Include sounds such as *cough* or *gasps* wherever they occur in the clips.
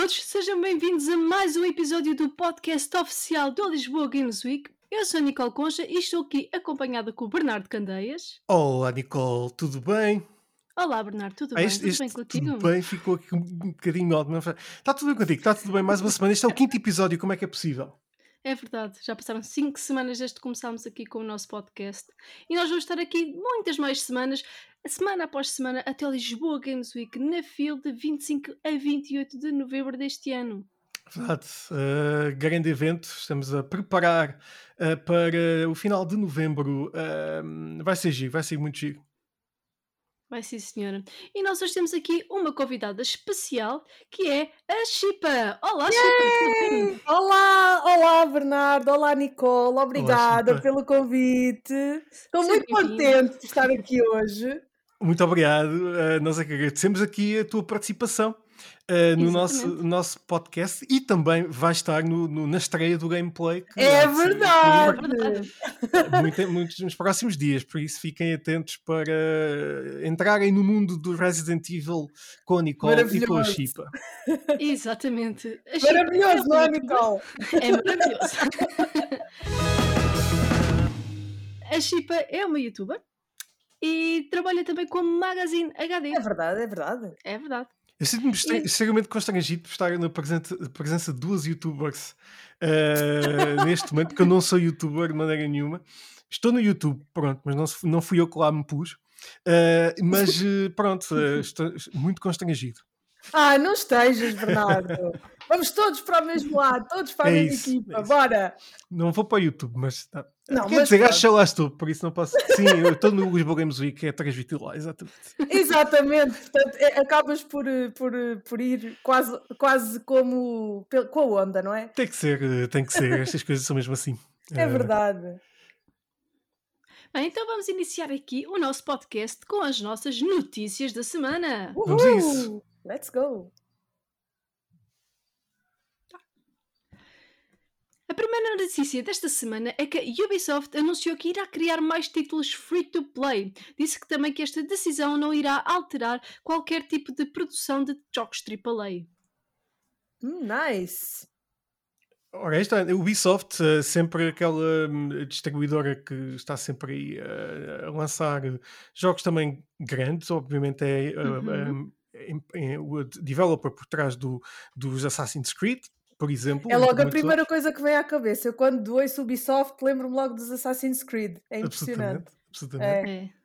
todos, sejam bem-vindos a mais um episódio do podcast oficial do Lisboa Games Week. Eu sou a Nicole Concha e estou aqui acompanhada com o Bernardo Candeias. Olá, Nicole, tudo bem? Olá, Bernardo, tudo Ah, bem? este, tudo este bem contigo? tudo bem, ficou aqui um bocadinho mas Está tudo bem contigo, está tudo bem. Mais uma semana. Este é o quinto episódio, como é que é possível? É verdade, já passaram cinco semanas desde que começámos aqui com o nosso podcast e nós vamos estar aqui muitas mais semanas, semana após semana, até Lisboa Games Week na FIL de 25 a 28 de novembro deste ano. Verdade, uh, grande evento, estamos a preparar uh, para o final de novembro. Uh, vai ser giro, vai ser muito giro. Vai sim, senhora. E nós hoje temos aqui uma convidada especial que é a Chipa. Olá, Chipa? Olá, olá Bernardo, olá Nicole, obrigada Chipa. pelo convite. Estou muito contente de estar aqui hoje. Muito obrigado. Uh, nós é que agradecemos aqui a tua participação uh, no nosso, nosso podcast e também vai estar no, no- na estreia do gameplay. que É verdade. É verdade. muito, muitos nos próximos dias, por isso fiquem atentos para entrarem no mundo do Resident Evil com a Nicole e com a. Chipa. Exatamente. A Maravilhoso, não é, Nicole? É maravilhoso. A Chipa é uma youtuber e trabalha também com a Magazine HD. É verdade, é verdade. É verdade. Eu sinto-me E- extremamente constrangido por estar na presença, presença de duas youtubers eh, neste momento, porque eu não sou youtuber de maneira nenhuma. Estou no YouTube, pronto, mas não, não fui eu que lá me pus. Eh, mas eh, pronto, *laughs* estou muito constrangido. Ah, não estejas, Bernardo. Vamos todos para o mesmo lado, todos para a É mesma isso, equipa, é bora. Não vou para o YouTube, mas tá. Não, quer mas dizer, acho que lá estou, por isso não posso. Sim, eu estou no Lisboa Games Week, é transmitido lá, exatamente. *laughs* Exatamente, portanto, é- acabas por, eh, por, eh, por ir quase, quase como com a onda, não é? Tem que ser, eh, tem que ser, estas coisas são mesmo assim. *laughs* É verdade. Bem, então vamos iniciar aqui o nosso podcast com as nossas notícias da semana. Vamos a isso. Uhul! Let's go. A primeira notícia desta semana é que a Ubisoft anunciou que irá criar mais títulos free-to-play. Disse que também que esta decisão não irá alterar qualquer tipo de produção de jogos AAA. Hum, nice. Ora, esta a Ubisoft, eh, sempre aquela hum, distribuidora que está sempre aí eh, a lançar jogos também grandes, obviamente é eh, Uhum. hum, em- em- o developer por trás do, dos Assassin's Creed, por exemplo. É logo a primeira outros. coisa que vem à cabeça. Eu quando ouço Ubisoft lembro-me logo dos Assassin's Creed. É impressionante. Absolutamente. absolutamente. É.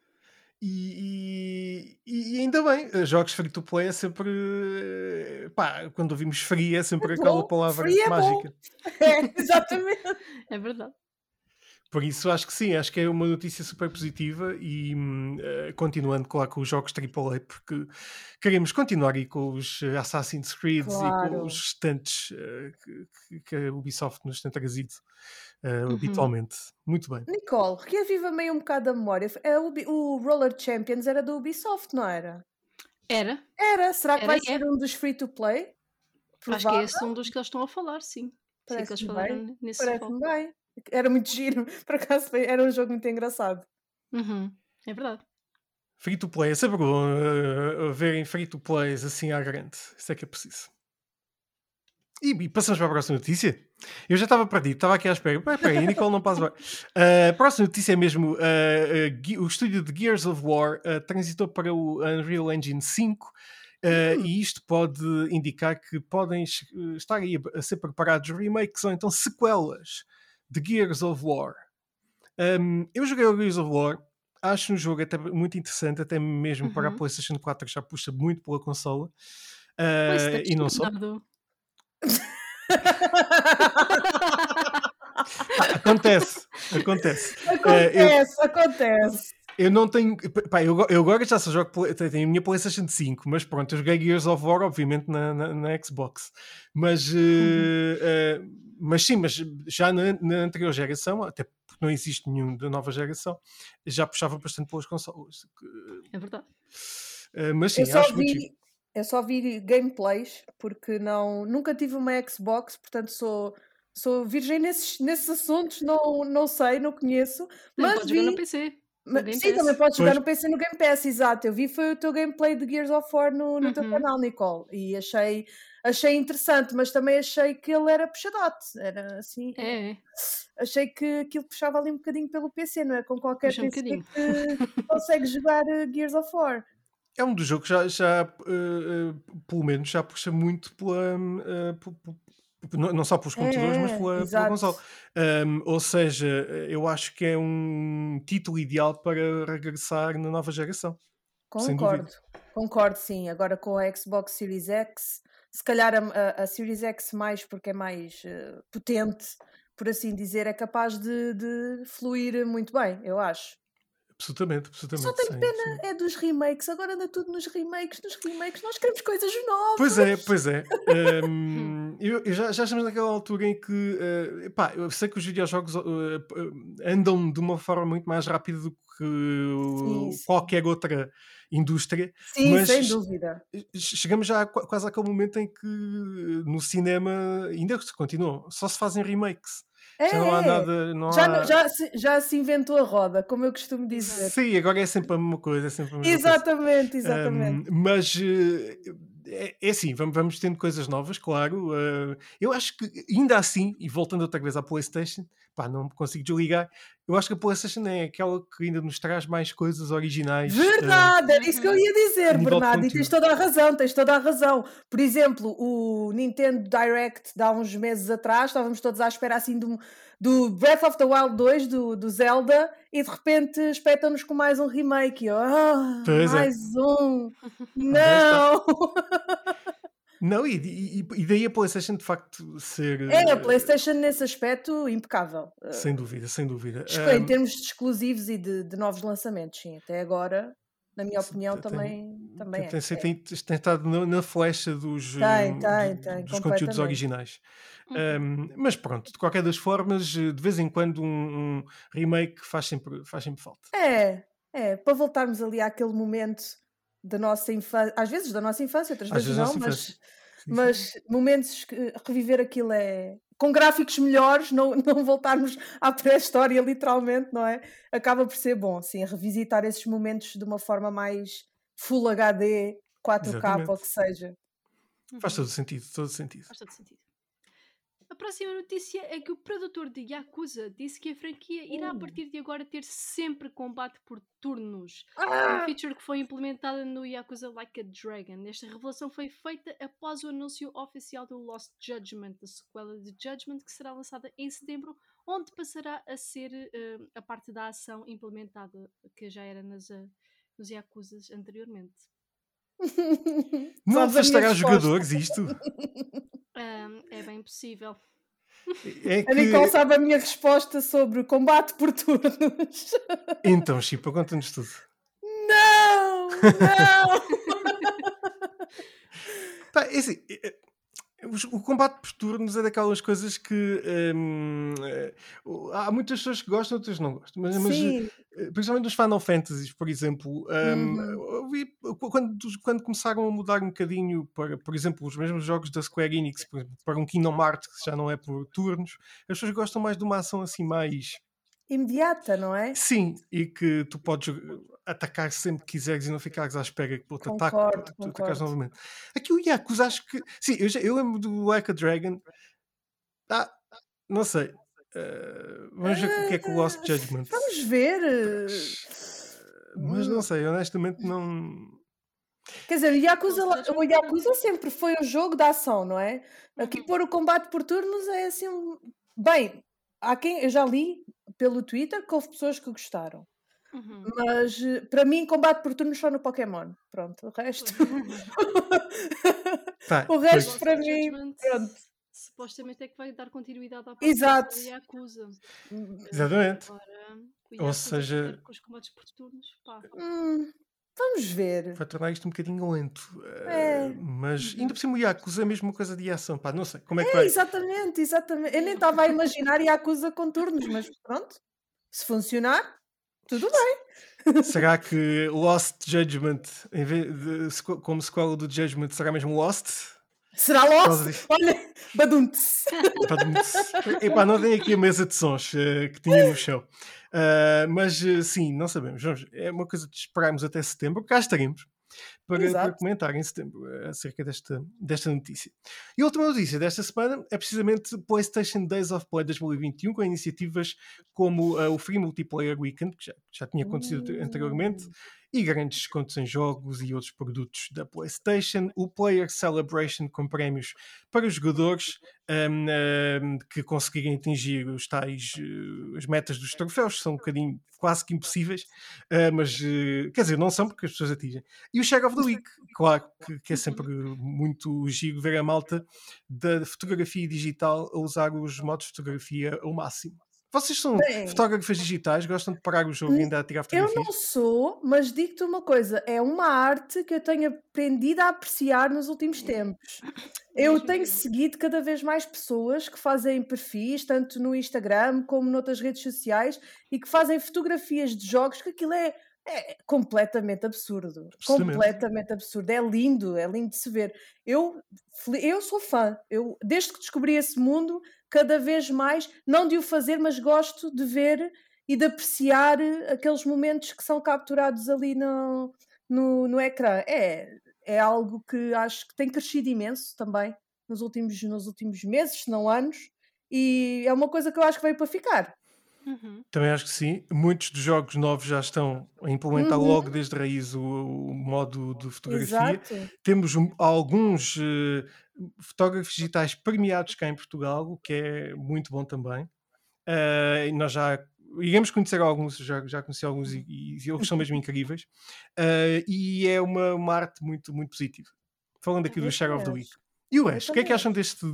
E, e- e ainda bem, eh, jogos free to play é sempre. eh, Pá, quando ouvimos free é sempre É aquela bom, palavra free é bom. mágica. *laughs* É, exatamente. É verdade. Por isso acho que sim, acho que é uma notícia super positiva e eh, continuando claro com os jogos AAA, porque queremos continuar aí com os eh, Assassin's Creed e Claro. com os restantes eh, que, que- a Ubisoft nos tem trazido eh, Uhum. habitualmente. Muito bem. Nicole, reaviva meio um bocado a memória. É o, Ubi- o Roller Champions era do Ubisoft, não era? Era. Era. Será que Era vai e é. ser um dos free-to-play? Acho que é esse um dos que eles estão a falar, sim. Sim, que eles Parece-me falaram bem. nesse foco. Parece-me bem. Era muito giro. *laughs* Por acaso foi- era um jogo muito engraçado. Uhum. É verdade. Free to play, é sempre bom eh, verem free to plays assim à grande. Isso é que é preciso. E, e passamos para a próxima notícia. Eu já estava perdido, estava aqui à espera. Espera aí, a *laughs* Nicole não passa bem. Eh, a próxima notícia é mesmo: Ge- o estúdio de Gears of War transitou para o Unreal Engine 5. eh, Hum. E isto pode indicar que podem es- estar aí a, a ser preparados remakes ou então sequelas de Gears of War. Um, eu joguei o Gears of War, acho um jogo até muito interessante, até mesmo para a Uhum. PlayStation 4 que já puxa muito pela consola. Uh, e não só. *laughs* Acontece, acontece. Acontece, acontece. Eu não tenho. Pá, eu, eu agora já só jogo. Tenho a minha PlayStation 5, mas pronto, eu joguei Gears of War, obviamente, na, na, na Xbox. Mas, Uhum. Mas sim, mas já na, na anterior geração, até porque não existe nenhum da nova geração, já puxava bastante pelas consolas. É verdade. Eh, mas sim, eu, só acho muito vi, eu só vi gameplays porque não, nunca tive uma Xbox, portanto sou, sou virgem nesses, nesses assuntos, não, não sei, não conheço. Também Mas podes jogar no vi, PC. mas- sim, também podes jogar Pois. no PC no Game Pass, exato. Eu vi foi o teu gameplay de Gears of War no, no teu Uhum. canal, Nicole, e achei, achei interessante, mas também achei que ele era puxadote. Era assim. É, Achei que aquilo puxava ali um bocadinho pelo PC, não é? Com qualquer Puxa um PC que *laughs* consegue jogar eh, Gears of War. É um dos jogos que já, já eh, eh, pelo menos, já puxa muito pela. pu- pu- pu- não não só pelos computadores, mas é, pela, pela exato. console. Um, ou seja, eu acho que é um título ideal para regressar na nova geração. Concordo, concordo sim. Agora com a Xbox Series X, se calhar a, a- Series X mais porque é mais eh, potente, por assim dizer, é capaz de, de fluir muito bem, eu acho. Absolutamente, absolutamente. Só tenho sim, pena sim. é dos remakes, agora anda tudo nos remakes, nos remakes, nós queremos coisas novas. Pois é, pois é. Um, eu, eu já, já estamos naquela altura em que eh, pá, eu sei que os videojogos eh, andam de uma forma muito mais rápida do que sim. qualquer outra indústria. Sim, mas- sem dúvida. Chegamos já a qua- quase àquele momento em que no cinema ainda continuam, só se fazem remakes. É, já não há é. nada. Não Já, há... já, se, já se inventou a roda, como eu costumo dizer. Sim, agora é sempre a mesma coisa. É sempre a mesma coisa. Exatamente, exatamente. Um, mas eh, é, é assim, vamos, vamos tendo coisas novas, claro. eh, eu acho que ainda assim, e voltando outra vez à PlayStation, pá, não consigo desligar. Eu acho que a PlayStation é aquela que ainda nos traz mais coisas originais. eh, Verdade, era isso que eu ia dizer, Bernardo, e tens toda a razão, tens toda a razão. Por exemplo, o Nintendo Direct de há uns meses atrás, estávamos todos à espera assim do, do Breath of the Wild 2, do, do Zelda, e de repente espetam-nos com mais um remake. Pois é. mais um! Não! *laughs* Não, e, e- e daí a PlayStation de facto ser. É, a eh, PlayStation nesse aspecto impecável. Sem dúvida, sem dúvida. Em Um, termos de exclusivos e de, de novos lançamentos, sim. Até agora, na minha opinião, tem- também, também é. tem, é. tem, tem estado na, na flecha dos, Tem, eh, tem, do- tem, dos conteúdos originais. Uhum. Um, mas pronto, de qualquer das formas, eh, de vez em quando um, um remake faz sempre, faz sempre falta. É, é, para voltarmos ali àquele momento da nossa infância, às vezes da nossa infância, outras Às vezes não, mas, sim. mas momentos que reviver aquilo é com gráficos melhores, não, *laughs* não voltarmos à pré-história literalmente, não é? Acaba por ser bom, sim, revisitar esses momentos de uma forma mais Full HD, 4K, Exatamente. ou o que seja. Faz todo sentido, todo sentido. Faz todo sentido. A próxima notícia é que o produtor de Yakuza disse que a franquia irá a Uh. partir de agora ter sempre combate por turnos. Ah! Uma feature que foi implementada no Yakuza Like a Dragon. Esta revelação foi feita após o anúncio oficial do Lost Judgment, a sequela de Judgment, que será lançada em setembro, onde passará a ser eh, a parte da ação implementada, que já era nas, eh, nos Yakuzas anteriormente. *laughs* Não afastará jogadores isto? *laughs* É bem possível. É A Nicole que. sabe a minha resposta sobre combate por turnos. *laughs* Então, Chipa, conta-nos tudo. Não! Não! *laughs* Pá, é assim, é- o combate por turnos é daquelas coisas que hum, o- há muitas pessoas que gostam, outras não gostam. Mas, mas, eh, principalmente nos Final Fantasies, por exemplo, hum, Uhum. quando, quando começaram a mudar um bocadinho para, por exemplo, os mesmos jogos da Square Enix, para um Kingdom Hearts que já não é por turnos, as pessoas gostam mais de uma ação assim mais imediata, não é? Sim, e que tu podes atacar sempre que quiseres e não ficares à espera que outro ataque tu atacares novamente. Aqui o Yakuza acho que. Sim, eu, já- eu lembro do Like a Dragon. Ah, não sei. Uh, vamos ver o que é que o Lost Judgment. Vamos ver. eh, Mas não sei, honestamente não. Quer dizer, o Yakuza, o Yakuza sempre foi um jogo de ação, não é? Aqui Uhum. pôr o combate por turnos é assim. Bem, há quem eu já li pelo Twitter que houve pessoas que gostaram. Uhum. Mas eh, para mim, combate por turnos só no Pokémon. Pronto, o resto. Pá, *laughs* o pois, resto para Lost mim. Pronto. supostamente é que vai dar continuidade à Exato. parte do Yakuza. Exatamente. Agora, Ou seja- com os combates por turnos, pá. Hum, vamos ver. vai tornar isto um bocadinho lento. Uh, É. Mas ainda por cima o Yakuza é mesmo uma coisa de ação. Pá, não sei como é que É, vai. exatamente, exatamente. Eu nem estava a imaginar Yakuza com turnos, mas pronto. Se funcionar, tudo bem. *laughs* Será que Lost Judgment, em vez de, como sequela do Judgment, será mesmo Lost? Será Lost? disso. Olha, badunte-se. *laughs* Epá, não tem aqui a mesa de sons eh, que tinha no chão. Ah, mas eh, sim, não sabemos. Vamos- é uma coisa de esperarmos até setembro. Cá estaremos para, para comentar em setembro eh, acerca desta, desta notícia. E a última notícia desta semana é precisamente PlayStation Days of Play 2021, com iniciativas como eh, o Free Multiplayer Weekend, que já, já tinha acontecido anteriormente, Hum. e grandes descontos em jogos e outros produtos da PlayStation, o Player Celebration com prémios para os jogadores um, um, que conseguirem atingir os tais uh, as metas dos troféus, que são um bocadinho quase que impossíveis, uh, mas uh, quer dizer, não são porque as pessoas atingem. E o Share of the Week, claro, que, que é sempre muito giro ver a malta da fotografia digital a usar os modos de fotografia ao máximo. Vocês são Bem. fotógrafas digitais, gostam de parar o jogo e ainda a tirar Eu fotografias? não sou, mas digo-te uma coisa: é uma arte que eu tenho aprendido a apreciar nos últimos tempos. Eu tenho eu. seguido cada vez mais pessoas que fazem perfis, tanto no Instagram como noutras redes sociais, e que fazem fotografias de jogos, que aquilo é, é completamente absurdo. Completamente absurdo. É lindo, é lindo de se ver. Eu, eu sou fã. Eu, desde que descobri esse mundo, cada vez mais, não de o fazer, mas gosto de ver e de apreciar eh, aqueles momentos que são capturados ali no, no, no ecrã. É, é algo que acho que tem crescido imenso também nos últimos, nos últimos meses, se não anos, e é uma coisa que eu acho que veio para ficar. Uhum. Também acho que sim. Muitos dos jogos novos já estão a implementar Uhum. logo desde a raiz o, o modo de fotografia. Exato. Temos um- alguns eh, fotógrafos digitais premiados cá em Portugal, o que é muito bom também. E nós já iremos conhecer alguns, já, já conheci alguns e, e eles são mesmo incríveis. Eh, e é uma, uma arte muito, muito positiva. Falando aqui do Share of the Week. E o Ash, o que é que acham deste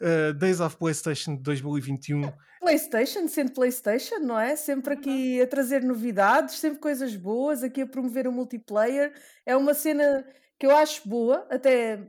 eh, Days of PlayStation de 2021? PlayStation, sendo PlayStation, não é? Sempre Uhum. aqui a trazer novidades, sempre coisas boas, aqui a promover o multiplayer. É uma cena que eu acho boa, até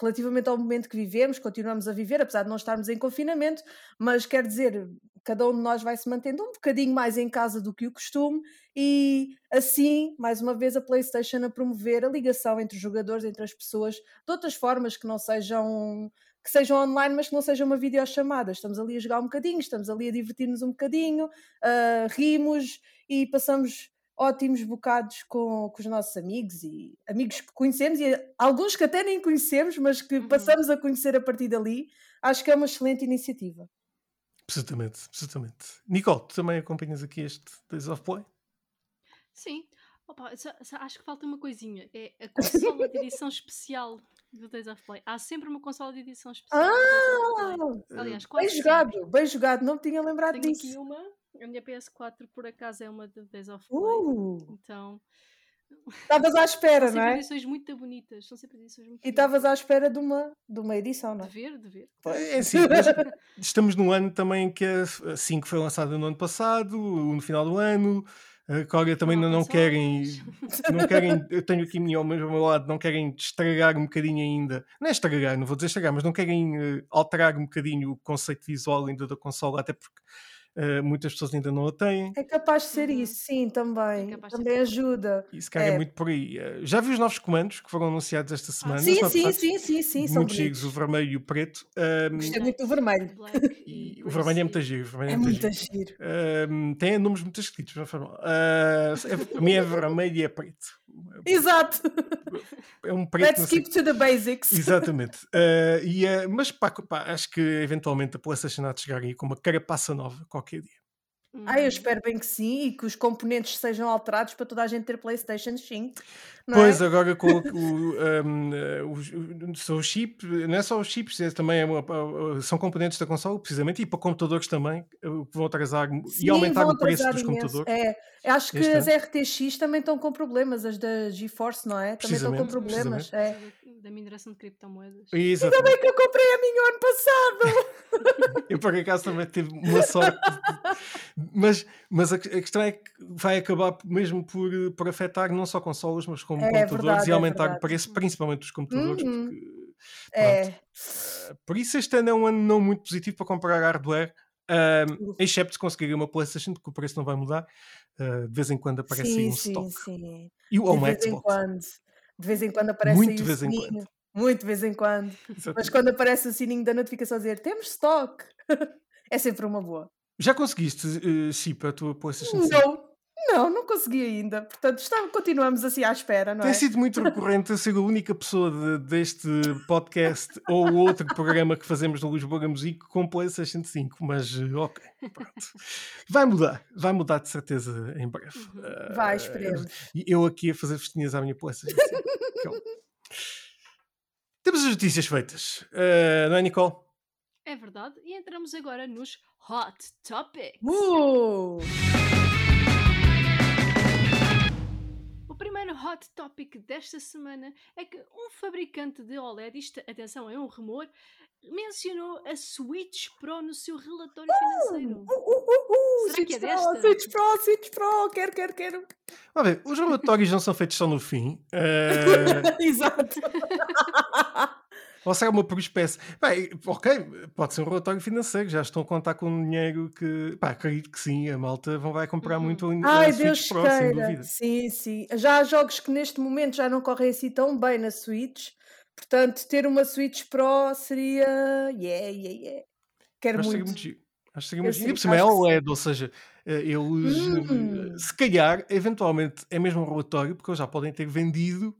relativamente ao momento que vivemos, continuamos a viver, apesar de não estarmos em confinamento, mas quer dizer, cada um de nós vai se mantendo um bocadinho mais em casa do que o costume, e assim, mais uma vez, a PlayStation a promover a ligação entre os jogadores, entre as pessoas, de outras formas que não sejam que sejam online, mas que não seja uma videochamada. Estamos ali a jogar um bocadinho, estamos ali a divertir-nos um bocadinho, ah, rimos e passamos ótimos bocados com, com os nossos amigos e amigos que conhecemos e alguns que até nem conhecemos, mas que Uhum. passamos a conhecer a partir dali. Acho que é uma excelente iniciativa. Absolutamente, absolutamente. Nicole, tu também acompanhas aqui este Days of Play? Sim. Opa, só- só acho que falta uma coisinha. É a consola de edição *laughs* especial do Days of Play. Há sempre uma consola de edição especial Play. Aliás, quase Bem sempre. jogado, bem jogado, não me tinha lembrado Tenho disso. aqui uma. A minha PS4 por acaso é uma de Days of Play. Uh, Então. Estavas à *laughs* espera, São não é? edições muito bonitas. São sempre edições muito E estavas à espera de uma, de uma edição, não De é? ver, de ver. É mas estamos num ano também que a 5 foi lançada no ano passado, no final do ano. A Coreia também Não não querem, *laughs* não querem, eu tenho aqui ao meu, ao meu lado, não querem estragar um bocadinho ainda, não é estragar, não vou dizer estragar, mas não querem eh, alterar um bocadinho o conceito visual ainda da consola, até porque eh, muitas pessoas ainda não a têm. É capaz de ser Uhum. isso, sim, também. É capaz de ser Também ajuda. E se calhar é É. muito por aí. Eh, Já vi os novos comandos que foram anunciados esta semana. Sim, são, sim, sim, sim, sim, são muito giros, o vermelho e o preto. Ahm, Gostei muito do vermelho. E e o vermelho é muito Gray giro. o vermelho É muito muito giro. giro. Ahm, tem números muito escritos, não. Ah, é, para mim é vermelho e é preto. Exato. É um preto. Let's keep to the basics. Exatamente. Ah, e, ah, mas pá, pá, acho que eventualmente a PlayStation há de chegar aí com uma carapaça nova qualquer dia. Ah, eu Uhum. espero bem que sim e que os componentes sejam alterados para toda a gente ter PlayStation 5. Não Pois, é? agora com o, *laughs* o, ah, os- o- são os chips, não é só os chips, é também são componentes da console, precisamente, e para computadores também, ah, que vão atrasar e aumentar o preço dos imenso. computadores. É, acho que Este as ano. RTX também estão com problemas, as da GeForce, não é? Também estão com Precisamente, problemas. precisamente. É. Da, mineração de criptomoedas. Exatamente. Bem que eu comprei a minha ano passado. *laughs* Eu por acaso também tive uma sorte, mas, mas a, que- a questão é que vai acabar mesmo por, eh, por afetar não só consolas, mas como É computadores verdade, e é aumentar o verdade. preço, principalmente dos computadores. Uhum. Porque, É. por isso, este ano é um ano não muito positivo para comprar hardware, ahm, excepto se conseguir uma PlayStation, porque o preço não vai mudar. Ah, de vez em quando aparece aí Sim, um sim, stock. sim. E o De Xbox. Quando. De vez em quando aparece Muito aí vez em sininho. Muito de vez em quando. *laughs* Mas Exatamente. quando aparece o sininho da notificação a dizer temos stock, *laughs* é sempre uma boa. Já conseguiste, uh, chip, a tua 5? Não, Não, não consegui ainda. Portanto, está, continuamos assim à espera, não Tem é? sido muito recorrente eu ser a única pessoa de- deste podcast *laughs* ou outro programa que fazemos no Lisboa Music com PlayStation 5, mas eh, ok, pronto. Vai mudar, vai mudar de certeza em breve. Uhum. Eh, Vai, esperemos. E eu aqui a fazer festinhas à minha PlayStation 5. Calma. Temos as notícias feitas, Eh, não é, Nicole? É verdade. E entramos agora nos Hot Topics. Uh! Primeiro hot topic desta semana é que um fabricante de OLED, isto, atenção, é um rumor, mencionou a Switch Pro no seu relatório financeiro. Uh, uh, uh, uh, Será que Switch é Pro, desta? Switch Pro, Switch Pro, quero, quero, quero. Vamos ver, os relatórios não são feitos só no fim. eh, *laughs* Exato. *laughs* Ou será uma por espécie? Bem, ok, pode ser um relatório financeiro, já estão a contar com dinheiro que. Pá, acredito que sim, a malta vão, vai comprar Uhum. muito a Ai, Switch Deus Pro, sem queira. dúvida. Sim, sim. Já há jogos que neste momento já não correm assim tão bem na Switch. Portanto, ter uma Switch Pro seria. Yeah, yeah, yeah. Quero Acho que seria muito. muito giro. Acho que seria muito giro. E por cima é. OLED, ou seja, eh, eles, eh, Hum. se calhar, eventualmente, é mesmo um relatório, porque eles já podem ter vendido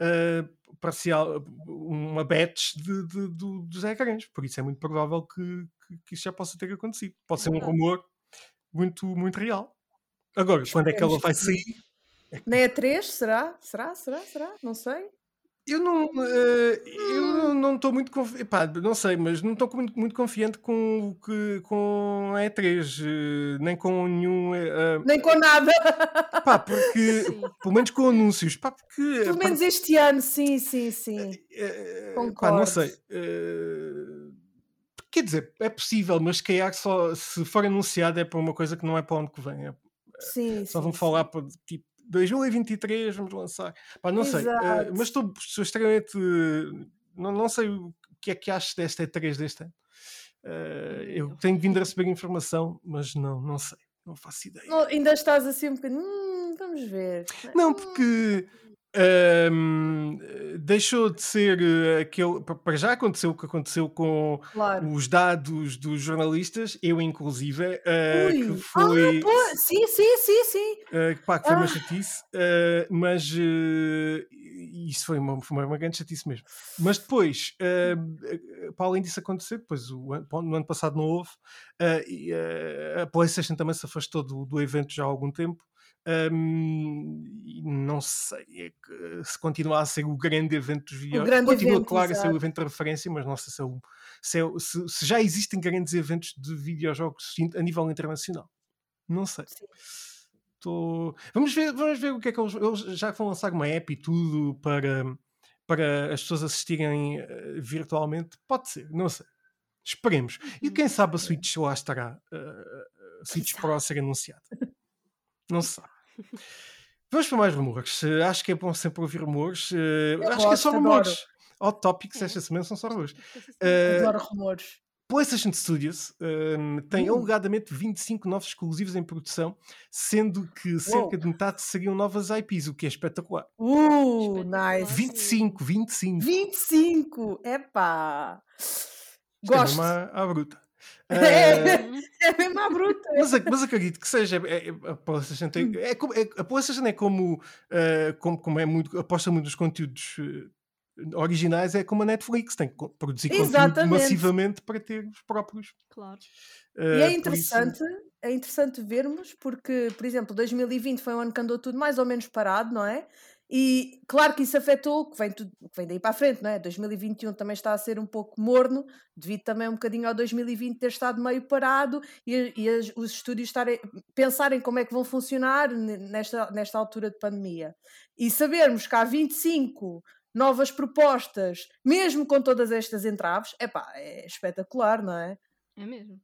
eh, parcial, uma batch de, de- do- dos ecrãs. Por isso é muito provável que, que, que isso já possa ter acontecido. Pode ser um rumor muito, muito real. Agora, quando é que ela vai sair? Na E3, será? Será? Será? Será? Não sei. Eu não eh, eu não- estou muito confiante, não sei, mas não estou muito, muito confiante com o que com a E3, eh, nem com nenhum eh, Nem com nada. pá, porque *laughs* Sim. pelo menos com anúncios, pá, porque Pelo menos este ano, sim, sim, sim. pá, Concordo. não sei. eh, quer dizer, é possível, mas se calhar só se for anunciado é para uma coisa que não é para onde que vem. é- Sim, só sim, vão falar para tipo 2023 vamos lançar. Pá, não sei, eh, Exato. mas estou estou extremamente. Não, não sei o que é que acho desta E3 deste ano. Eh, eu tenho vindo a receber informação, mas não, não sei, não faço ideia. Não, ainda estás assim um bocadinho. "Hum, vamos ver. Não, Hum, porque hum, deixou de ser eh, aquele. pa- Para já aconteceu o que aconteceu com Claro. os dados dos jornalistas, eu inclusive, Ui. que Ah, foi. pô, sim, sim, sim, sim. Uh, pá, que foi uma Ah. chatice, uh, mas uh, isso foi uma, foi uma grande chatice mesmo. Mas depois, uh, para além disso acontecer, depois o, no ano passado não houve, uh, e, uh, a PlayStation também se afastou do, do evento já há algum tempo. Um, não sei é que, se continua a ser o grande evento dos videojogos. grande Continua, evento, claro, a ser o exato. evento de referência, mas não sei se, é o- se, é se- se já existem grandes eventos de videojogos a nível internacional. Não sei. Sim. Tô- Vamos, ver, vamos ver o que é que eles, eles já vão lançar uma app e tudo para, para as pessoas assistirem eh, virtualmente. Pode ser, não sei. Esperemos. E quem sabe a Switch lá estará eh, a Switch sabe? Pro a ser anunciada. Não *laughs* se sabe. Vamos para mais rumores. Acho que é bom sempre ouvir rumores. Eu acho que é só gosto, rumores. Hot Topics É. esta semana são só rumores. Sim. Eh, Adoro rumores. PlayStation Studios um, tem Hum. alegadamente 25 novos exclusivos em produção, sendo que cerca de metade seriam novas IPs, o que é espetacular. Uh, Espetacular. nice. 25, 25. 25. Epá. Isto é Gosto. mesmo à, à bruta. É. *laughs* É mesmo à bruta. mas, mas acredito que seja. é- é- a PlayStation tem. É, como- é- a PlayStation é como, ah, como, como é muito. aposta muito nos conteúdos eh, originais, é como a Netflix, tem que produzir conteúdo Exatamente. massivamente para ter os próprios. Claro. E é Ah, por isso- interessante, é interessante vermos, porque, por exemplo, 2020 foi um ano que andou tudo mais ou menos parado, não é? E claro que isso afetou, que vem, tudo, que vem daí para a frente, não é? 2021 também está a ser um pouco morno, devido também um bocadinho ao 2020 ter estado meio parado e, e as- os estúdios estarem, pensarem como é que vão funcionar ne- nesta, nesta altura de pandemia. E sabermos que há 25 novas propostas, mesmo com todas estas entraves, epá, é espetacular, não é? É mesmo.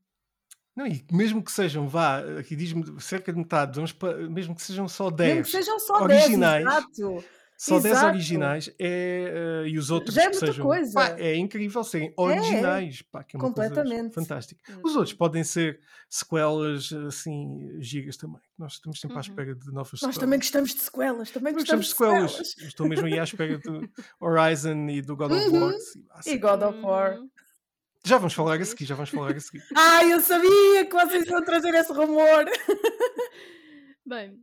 Não, e mesmo que sejam, vá, aqui diz-me cerca de metade, vamos pa- mesmo que sejam só Mesmo 10, que sejam só originais, 10, exato. só 10 exato. originais, é, eh, e os outros Já é que muita sejam. coisa. pá, é incrível serem originais, pá, que é uma coisa Completamente. fantástica. É Os outros podem ser sequelas assim, gigas também. Nós estamos sempre à Uhum. espera de novas Nós sequelas. também gostamos de sequelas, também gostamos gostamos de sequelas. sequelas. Estou mesmo aí à espera do Horizon e do God of Uhum. War. sim, ah, sim. E God of War. Já vamos falar a seguir, já vamos falar a seguir. *laughs* Ai, eu sabia que vocês iam trazer esse rumor. *laughs* Bem,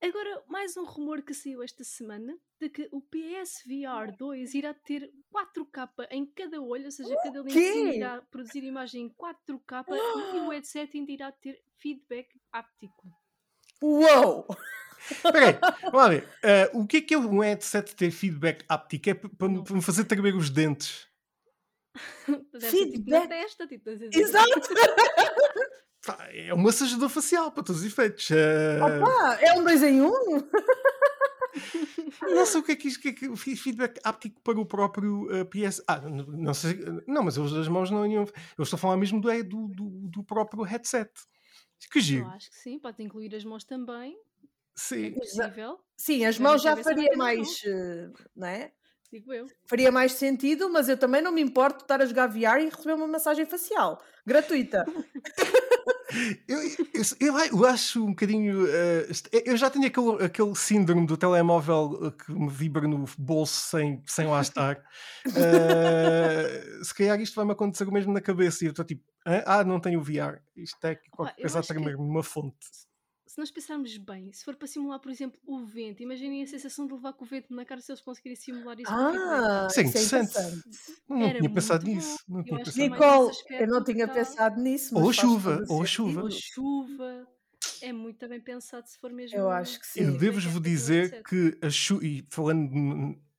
Agora, mais um rumor que saiu esta semana de que o PSVR 2 irá ter 4K em cada olho, ou seja, cada quê? irá produzir imagem em 4K e o *gasps* headset ainda irá ter feedback áptico. Uou! *laughs* Espera aí, vamos lá ver. Eh, o que é que é um headset ter feedback áptico? É p- para me- para me fazer tremer os dentes. *laughs* Ser tipo Feedback- testa, tipo, estás a dizer. Exato! *laughs* Pá, É um massageador facial para todos os efeitos. Eh, Opa, é um dois em um? Não sei o que é que isto, o que é que feedback áptico para o próprio eh, PS. Ah, n- não sei. Não, mas os das mãos não iam. Eu estou a falar mesmo do, do, do, do próprio headset. Que Eu giro. acho que sim, pode incluir as mãos também, Sim. é possível, Sim, as mãos já faria mais, eh, não é? Digo eu. Faria mais sentido, mas eu também não me importo de estar a jogar VR e receber uma massagem facial gratuita. *laughs* Eu, eu, eu, acho um bocadinho. est- eu já tenho aquele, aquele síndrome do telemóvel eh, que me vibra no bolso sem, sem lá estar. *laughs* Eh, se calhar isto vai-me acontecer o mesmo na cabeça. E eu estou tipo, "Hã? ah, não tenho VR. Isto é qualquer coisa a que- tremer numa fonte. Se nós pensarmos bem, se for para simular, por exemplo, o vento, imaginem a sensação de levar com o vento na cara se eles conseguirem simular isso. feedback. Ah, Isso é é interessante. Não Era tinha pensado nisso. Não Eu tinha pensado Nicole, eu não tinha pensado nisso. Ou chuva, ou chuva. Ou chuva. É muito bem pensado se for mesmo. Eu acho que sim. Eu devo-vos dizer que a chu e falando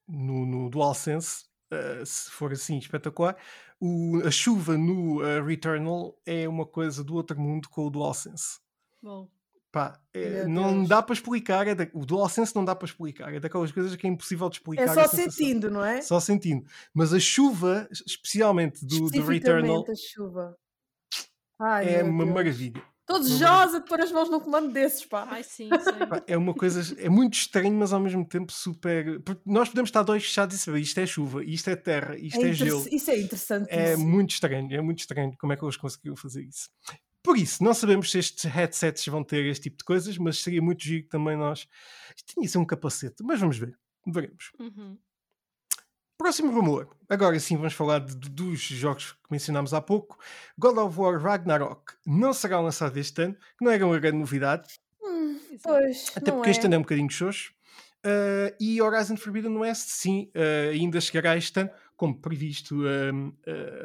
no, no, DualSense, eh, se for assim espetacular, o- a chuva no eh, Returnal é uma coisa do outro mundo com o DualSense. Bom, Pá, é, não Deus. dá para explicar, é da- o DualSense não dá para explicar, é daquelas coisas que é impossível de explicar. É a só sentindo, não é? Só sentindo. Mas a chuva, especialmente do, do Returnal, a chuva. Ai, é uma Deus. maravilha. Estou Uma desejosa de pôr as mãos num comando desses, pá. ai sim, Pá, sei. É uma coisa, é muito estranho, mas ao mesmo tempo super. porque Nós podemos estar dois fechados e saber isto é chuva, isto é terra, isto é, É gelo. Isso é interessante. É muito estranho, é muito estranho como é que eles conseguiram fazer isso. Por isso, não sabemos se estes headsets vão ter este tipo de coisas, mas seria muito giro também nós. Isto tinha de ser um capacete, mas vamos ver, veremos. Uhum. Próximo rumor. Agora sim vamos falar de- de- dos jogos que mencionámos há pouco. God of War Ragnarok não será lançado este ano, que não era uma grande novidade, Hum, Exato. pois, até porque é. este ano é um bocadinho xoxo. Uh, e Horizon Forbidden West, sim, uh, ainda chegará este ano, como previsto uh,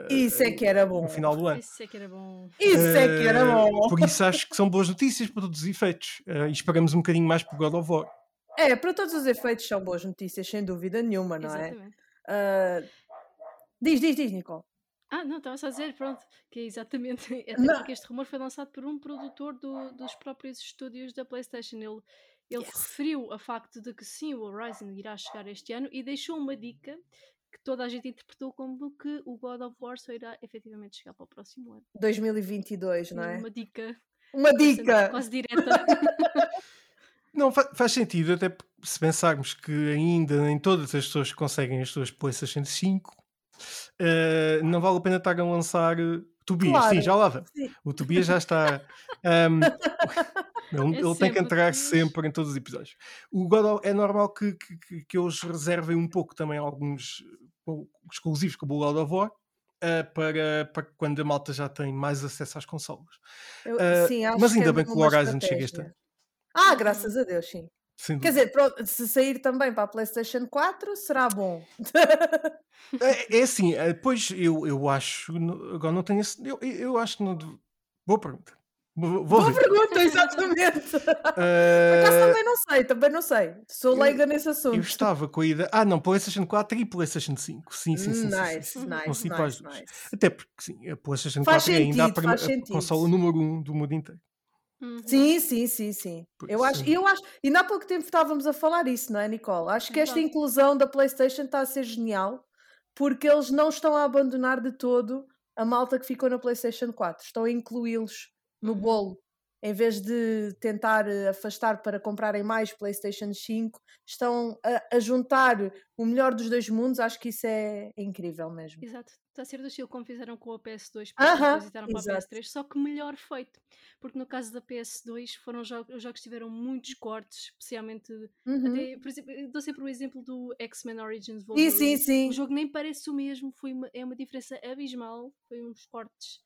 Isso é que era bom. no final do ano. Isso é que era bom. Isso é que era bom. Por isso acho que são boas notícias para todos os efeitos. Uh, e esperamos um bocadinho mais por God of War. É, para todos os efeitos são boas notícias, sem dúvida nenhuma, não é? Exatamente. Ah, diz, diz, diz, Nicole. Ah, não, estava só a dizer, pronto, que é exatamente. *laughs* Até Não. porque este rumor foi lançado por um produtor do- dos próprios estúdios da PlayStation. Ele, ele Yes. referiu a facto de que sim, o Horizon irá chegar este ano e deixou uma dica que toda a gente interpretou como que o God of War só irá efetivamente chegar para o próximo ano. 2022, não é? Uma dica Uma dica. quase direta. *laughs* Não, fa- faz sentido, até se pensarmos que ainda nem todas as pessoas conseguem as suas PlayStation 5, uh, não vale a pena estar a lançar. uh, Tobias, Claro. sim, já lá. O Tobias já está. um, *laughs* *laughs* ele, É ele tem que entrar Tobias. sempre em todos os episódios. O God of- é normal que, que, que- eles reservem um pouco também alguns uh, exclusivos como o God of War. uh, para, para quando a malta já tem mais acesso às consolas. Eu- Ah, sim, mas ainda é bem que o Horizon chega este estratégia. Ah, graças a Deus, sim. Quer dizer, se sair também para a PlayStation 4, será bom. É, é assim, eh, pois eu, eu acho. Agora não tenho esse. Eu, eu acho que não. Boa pergunta. Vou, vou Boa ver. pergunta, *laughs* exatamente. Por acaso também não sei, também não sei. Sou leiga nesse assunto. eu estava com a ideia. Ah, não, PlayStation 4 e PlayStation 5. Sim, sim, sim. sim, sim, nice, sim. nice, nice, duas. nice. Até porque, sim, a PlayStation Faz 4 é ainda a, faz a consola número 1 do mundo inteiro. Uhum. Sim, sim, sim, sim. Eu acho, eu acho, ainda há pouco tempo estávamos a falar isso, não é, Nicole? Acho que esta inclusão da PlayStation está a ser genial porque eles não estão a abandonar de todo a malta que ficou na PlayStation 4. Estão a incluí-los no Uhum. bolo. Em vez de tentar eh, afastar para comprarem mais PlayStation 5, estão a, a juntar o melhor dos dois mundos. Acho que isso é incrível mesmo. Exato, está a ser do estilo como fizeram com a PS2 Aham, depois visitaram para a exato. PS3, só que melhor feito. Porque no caso da PS2 foram jogos, os jogos tiveram muitos cortes, especialmente Uhum. até, por exemplo, dou sempre o exemplo do X-Men Origins Sim, Wolverine. sim, sim. O jogo nem parece o mesmo, foi uma, é uma diferença abismal, foi uns cortes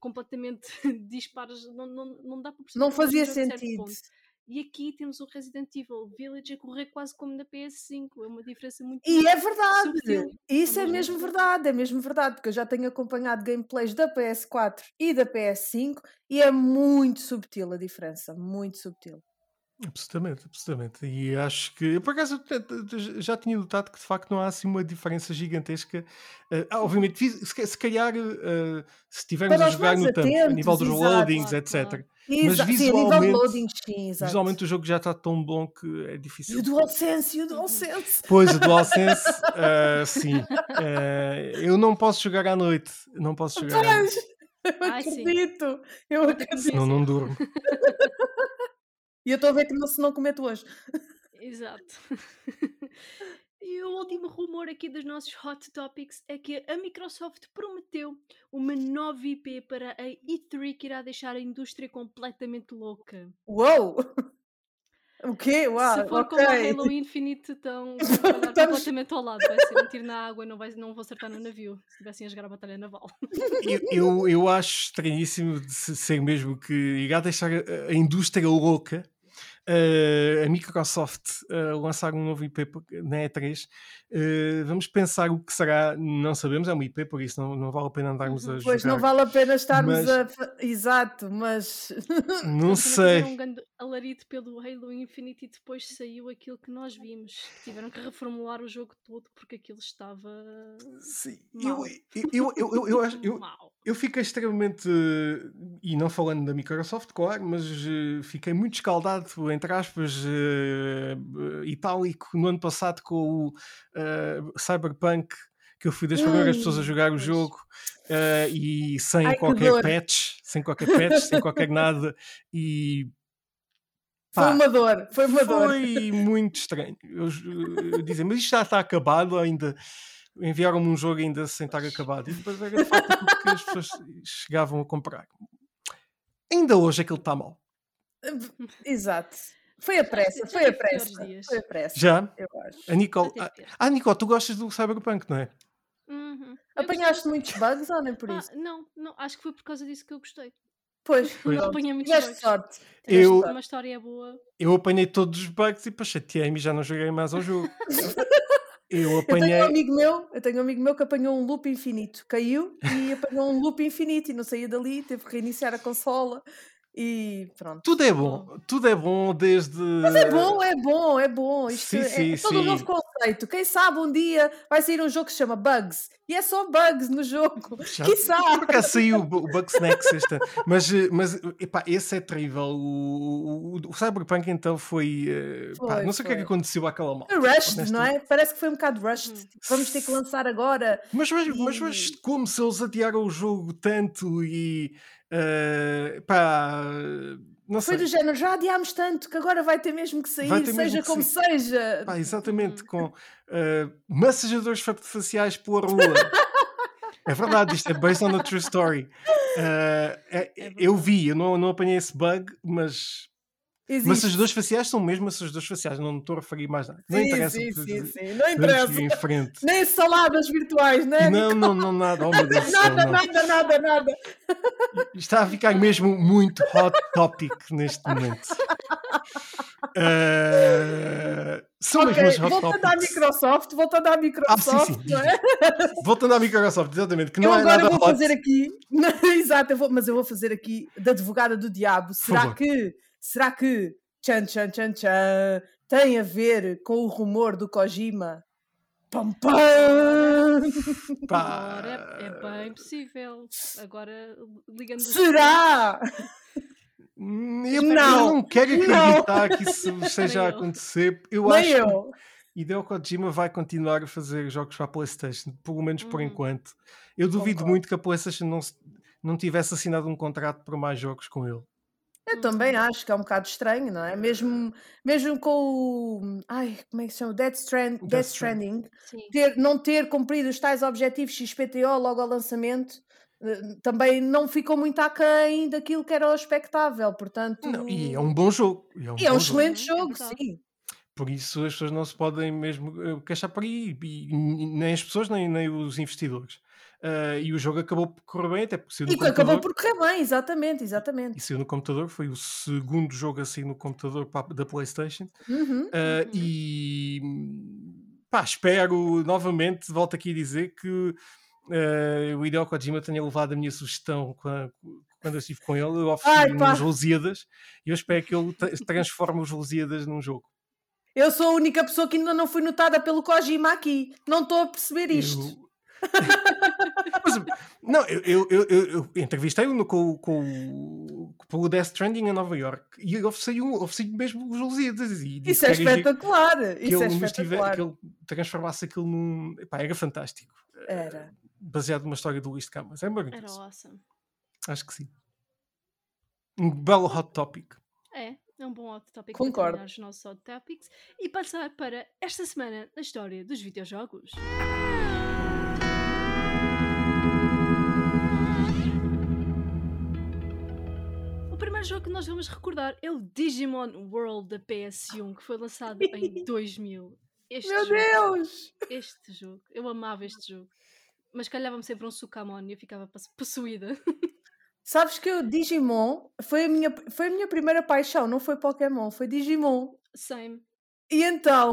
completamente *laughs* dispares, não, não, não dá para perceber. Não fazia sentido. E aqui temos o Resident Evil Village a correr quase como na PS5. É uma diferença muito E é verdade, subtil. isso é Mas- mesmo verdade, é mesmo verdade, porque eu já tenho acompanhado gameplays da PS4 e da PS5 e é muito subtil a diferença, muito subtil. Absolutamente, absolutamente. E acho que, por acaso, já tinha notado que de facto não há assim uma diferença gigantesca. Eh, ah, obviamente, se, ca- se calhar, eh, se estivermos a jogar no tempo, a nível dos exato. loadings, Claro, etc. claro. Exa- Mas sim, a nível de visualmente- loading, sim. Visualmente o jogo já está tão bom que é E difícil. o DualSense, e o DualSense. Pois, o DualSense, *laughs* eh, sim. Eh, eu não posso jogar à noite. Não posso jogar à noite. *laughs* Eu Ai, sim. acredito, eu acredito. Senão não durmo. *laughs* E eu estou a ver que não, se não cometo hoje. Exato. E o último rumor aqui dos nossos Hot Topics é que a Microsoft prometeu uma nova IP para a E3 que irá deixar a indústria completamente louca. Uou! O quê? Uau, Se for ok. como a Halo Infinite, então *laughs* olhar Estamos- completamente ao lado. Vai ser um tiro na água, não, vai, não vou acertar no navio se estivessem a jogar a Batalha Naval. Eu, eu, eu acho estranhíssimo de se- ser mesmo que irá deixar a indústria louca. Eh, a Microsoft eh, lançar um novo IP na E3. Eh, vamos pensar o que será, não sabemos, é uma IP, por isso não, não vale a pena andarmos a Uhum. jogar. Pois não vale a pena estarmos Mas- a. Exato, mas. Não *laughs* sei. um grande alarido pelo Halo Infinite e depois saiu aquilo que nós vimos. Tiveram que reformular o jogo todo porque aquilo estava Sim, eu, Mal. eu, eu, eu, eu, eu, acho- eu. Eu fiquei extremamente, e não falando da Microsoft, claro, mas eh, fiquei muito escaldado, entre aspas, eh, eh, itálico, no ano passado com o eh, Cyberpunk, que eu fui das primeiras pessoas a jogar o jogo eh, e sem Ai, que qualquer patch, sem qualquer patch, sem qualquer nada, e Foi pá, uma dor, foi uma dor. foi muito estranho. Eu, eu dizia, mas isto já está acabado ainda. Enviaram-me um jogo ainda sem estar acabado. E depois era de facto aquilo que as pessoas chegavam a comprar. Ainda hoje aquilo está mal. Exato. Foi a Já pressa, foi já a pressa. dias. Foi a pressa, Já? eu acho. A Nicole. Já Ah, ah, Nicole, tu gostas do Cyberpunk, não é? Uhum. Apanhaste gostei. muitos bugs ou nem por Ah, isso? não, não, acho que foi por causa disso que eu gostei. Pois, Pois. Não apanhei muitos bugs. sorte. Eu- Uma história boa. Eu apanhei todos os bugs e depois chateei-me e já não joguei mais ao jogo. *laughs* Eu Eu tenho apanhei. um amigo meu, eu tenho um amigo meu que apanhou um loop infinito, caiu e apanhou um loop infinito e não saía dali, teve que reiniciar a consola e pronto. Tudo é bom, tudo é bom desde. Mas é bom, é bom, é bom. Isto Sim, é, sim, é todo um novo sim. conceito. Quem sabe um dia vai sair um jogo que se chama Bugs e é só bugs no jogo. Já- Quem sabe? Por acaso saiu o Bu- o Bugsnax este ano. *laughs* Mas, mas epá, esse é terrível. O, o- o Cyberpunk então foi. eh, pá, Foi, não sei o que é que aconteceu àquela malta. Rushed, não é? Parece que foi um bocado rushed. Tipo, vamos ter que lançar agora. Mas, mas, mas, mas E- como se eles adiaram o jogo tanto e. eh, pá. Não Foi sei. do género, já adiámos tanto que agora vai ter mesmo que sair, mesmo seja que como seja. Pá, exatamente, com eh, massajadores fa- faciais pela rua. *laughs* é verdade, isto é based on a true story. Eh, é- É eu vi, eu não, não apanhei esse bug, mas Existe. massajadores faciais são mesmo massajadores faciais, não me estou a referir mais nada. Não sim, interessa. sim, sim, sim. Não interessa. em frente. Nem saladas virtuais, né? Não, não, não, nada. Oh, céu, Nada, não. nada, nada, nada. Está a ficar mesmo muito hot topic neste momento. *laughs* Eh, são Ok, mesmo hot voltando à. Microsoft, voltando à Microsoft, sim, não é? *laughs* Voltando à Microsoft, exatamente, que Eu não é agora nada vou hot. fazer aqui, *laughs* exato, eu vou- mas eu vou fazer aqui da advogada do diabo. Será que, será que, tchan, tchan, tchan, tchan, tem a ver com o rumor do Kojima? Pam, pam! *laughs* Pá. Ora, é bem possível. Agora, ligando Será? Hum, Eu, Não, eu não quero não. acreditar que isso *laughs* esteja a acontecer. Eu Nem acho eu. que Hideo Kojima vai continuar a fazer jogos para a PlayStation, pelo menos por Uhum. enquanto. Eu duvido Concordo. muito que a PlayStation não, não tivesse assinado um contrato para mais jogos com ele. Eu também acho que é um bocado estranho, não é? Mesmo, mesmo com o. Ai, como é que se chama? Death, Strand, Death Death Stranding. Ter, não ter cumprido os tais objetivos XPTO logo ao lançamento, eh, também não ficou muito aquém daquilo que era o expectável, portanto. Não, e é um bom jogo. E é um, e é um jogo. excelente Uhum, é jogo, verdade. sim. Por isso as pessoas não se podem mesmo eh, queixar por aí, e nem as pessoas nem, nem os investidores. Uh, e o jogo acabou por correr bem, até porque saiu no E computador. acabou por correr bem, exatamente, exatamente. E saiu no computador, foi o segundo jogo assim no computador da PlayStation. Uhum. Uh, Uhum. E pá, espero novamente, volto aqui a dizer que uh, o Hideo Kojima tenha levado a minha sugestão qua- quando eu estive com ele. Eu ofereci uns Lusíadas e eu espero que ele tra- transforme os Lusíadas num jogo. Eu sou a única pessoa que ainda não foi notada pelo Kojima aqui. Não estou a perceber isto. Eu- *laughs* Mas, não, eu, eu, eu, eu- entrevistei-o no- com, com, o- pelo Death Stranding em Nova York e eu ofereci, mesmo os Lusíadas e Isso é era espetacular. que Isso é tive- espetacular. que ele transformasse aquilo num. Epá, era fantástico. Era. Baseado numa história do Luís de Camas. É Era maravilhoso. awesome. Acho que sim. Um belo hot topic. É, é um bom hot topic Concordo. para os nossos hot topics e passar para esta semana na história dos videojogos. O primeiro jogo que nós vamos recordar é o Digimon World da PS1, que foi lançado em *laughs* 2000. Este Meu jogo, Deus! este jogo, eu amava este jogo. Mas calhava-me sempre um Sukamon e eu ficava poss- possuída. *laughs* Sabes que o Digimon foi a, minha, foi a minha primeira paixão, não foi Pokémon, foi Digimon. Same. E então,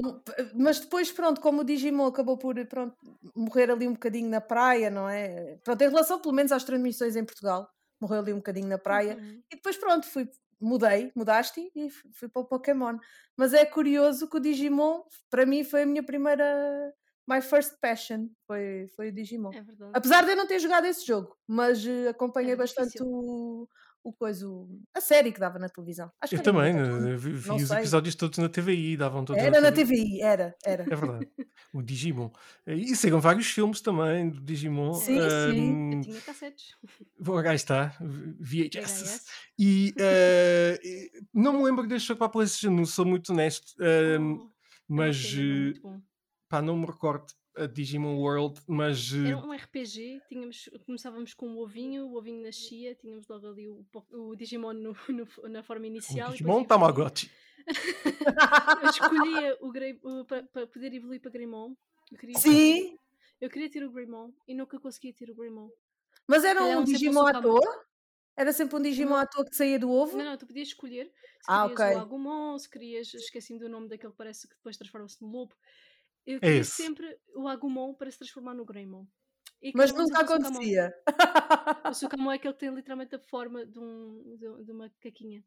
mas depois, pronto, como o Digimon acabou por pronto, morrer ali um bocadinho na praia, não é? Pronto, em relação pelo menos às transmissões em Portugal, morreu ali um bocadinho na praia. Uhum. E depois, pronto, fui, mudei, mudaste e fui para o Pokémon. Mas é curioso que o Digimon, para mim, foi a minha primeira. My first passion foi, foi o Digimon. É verdade. Apesar de eu não ter jogado esse jogo, mas eh, acompanhei Era bastante o, o coisa, a série que dava na televisão. Acho Eu também, televisão. né, vi, vi os sei. episódios todos na TVI, davam todos Era na TVI, era, era. É verdade. *laughs* O Digimon. E saíram vários filmes também do Digimon. Sim, sim. Eu Ahm, tinha cassetes. *laughs* Bom, cá está, VHS. VHS. E eh, e não me lembro deste jogo para a PlayStation, não sou muito honesto, ahm, Oh, é mas eh, pá, não me recordo a Digimon World, mas eh, Era um RPG, tínhamos, começávamos com um ovinho, o ovinho nascia, tínhamos logo ali o, o Digimon no- *laughs* no- na forma o inicial. Digimon depois Tamagotchi. *laughs* Eu escolhia o Grey, o- para, para poder evoluir para Greymon. Eu queria, Sim, eu queria ter o Greymon e nunca conseguia ter o Greymon. mas era um um um Digimon à toa? Era sempre um Digimon à toa que saía do ovo? Não, não, tu podias escolher se Ah, querias ok. o Agumon, se querias, esqueci-me do nome daquele que parece que depois transforma-se no lobo. Eu É queria sempre o Agumon para se transformar no Greymon. E Mas nunca acontecia. O Sukamon é que tem literalmente a forma de, um, de, de uma caquinha.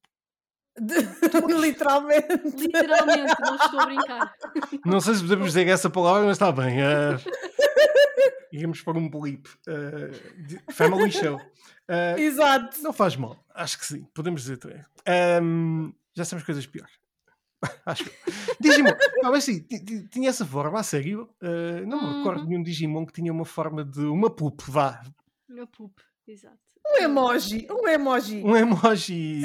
De- *laughs* Literalmente. Literalmente, não estou a brincar. Não sei se podemos dizer essa palavra, mas está bem. Uh, *laughs* íamos para um blip. eh, de- family Show. Eh, Exato. não faz mal, acho que sim, podemos dizer também. Ahm, já sabemos coisas piores. *laughs* Acho. Digimon, não, mas sim, ti- ti- tinha essa forma, a sério. eh, não me recordo de Uhum. nenhum Digimon que tinha uma forma de uma poop, vá. Meu poop, exato. Um emoji, um emoji. Um emoji.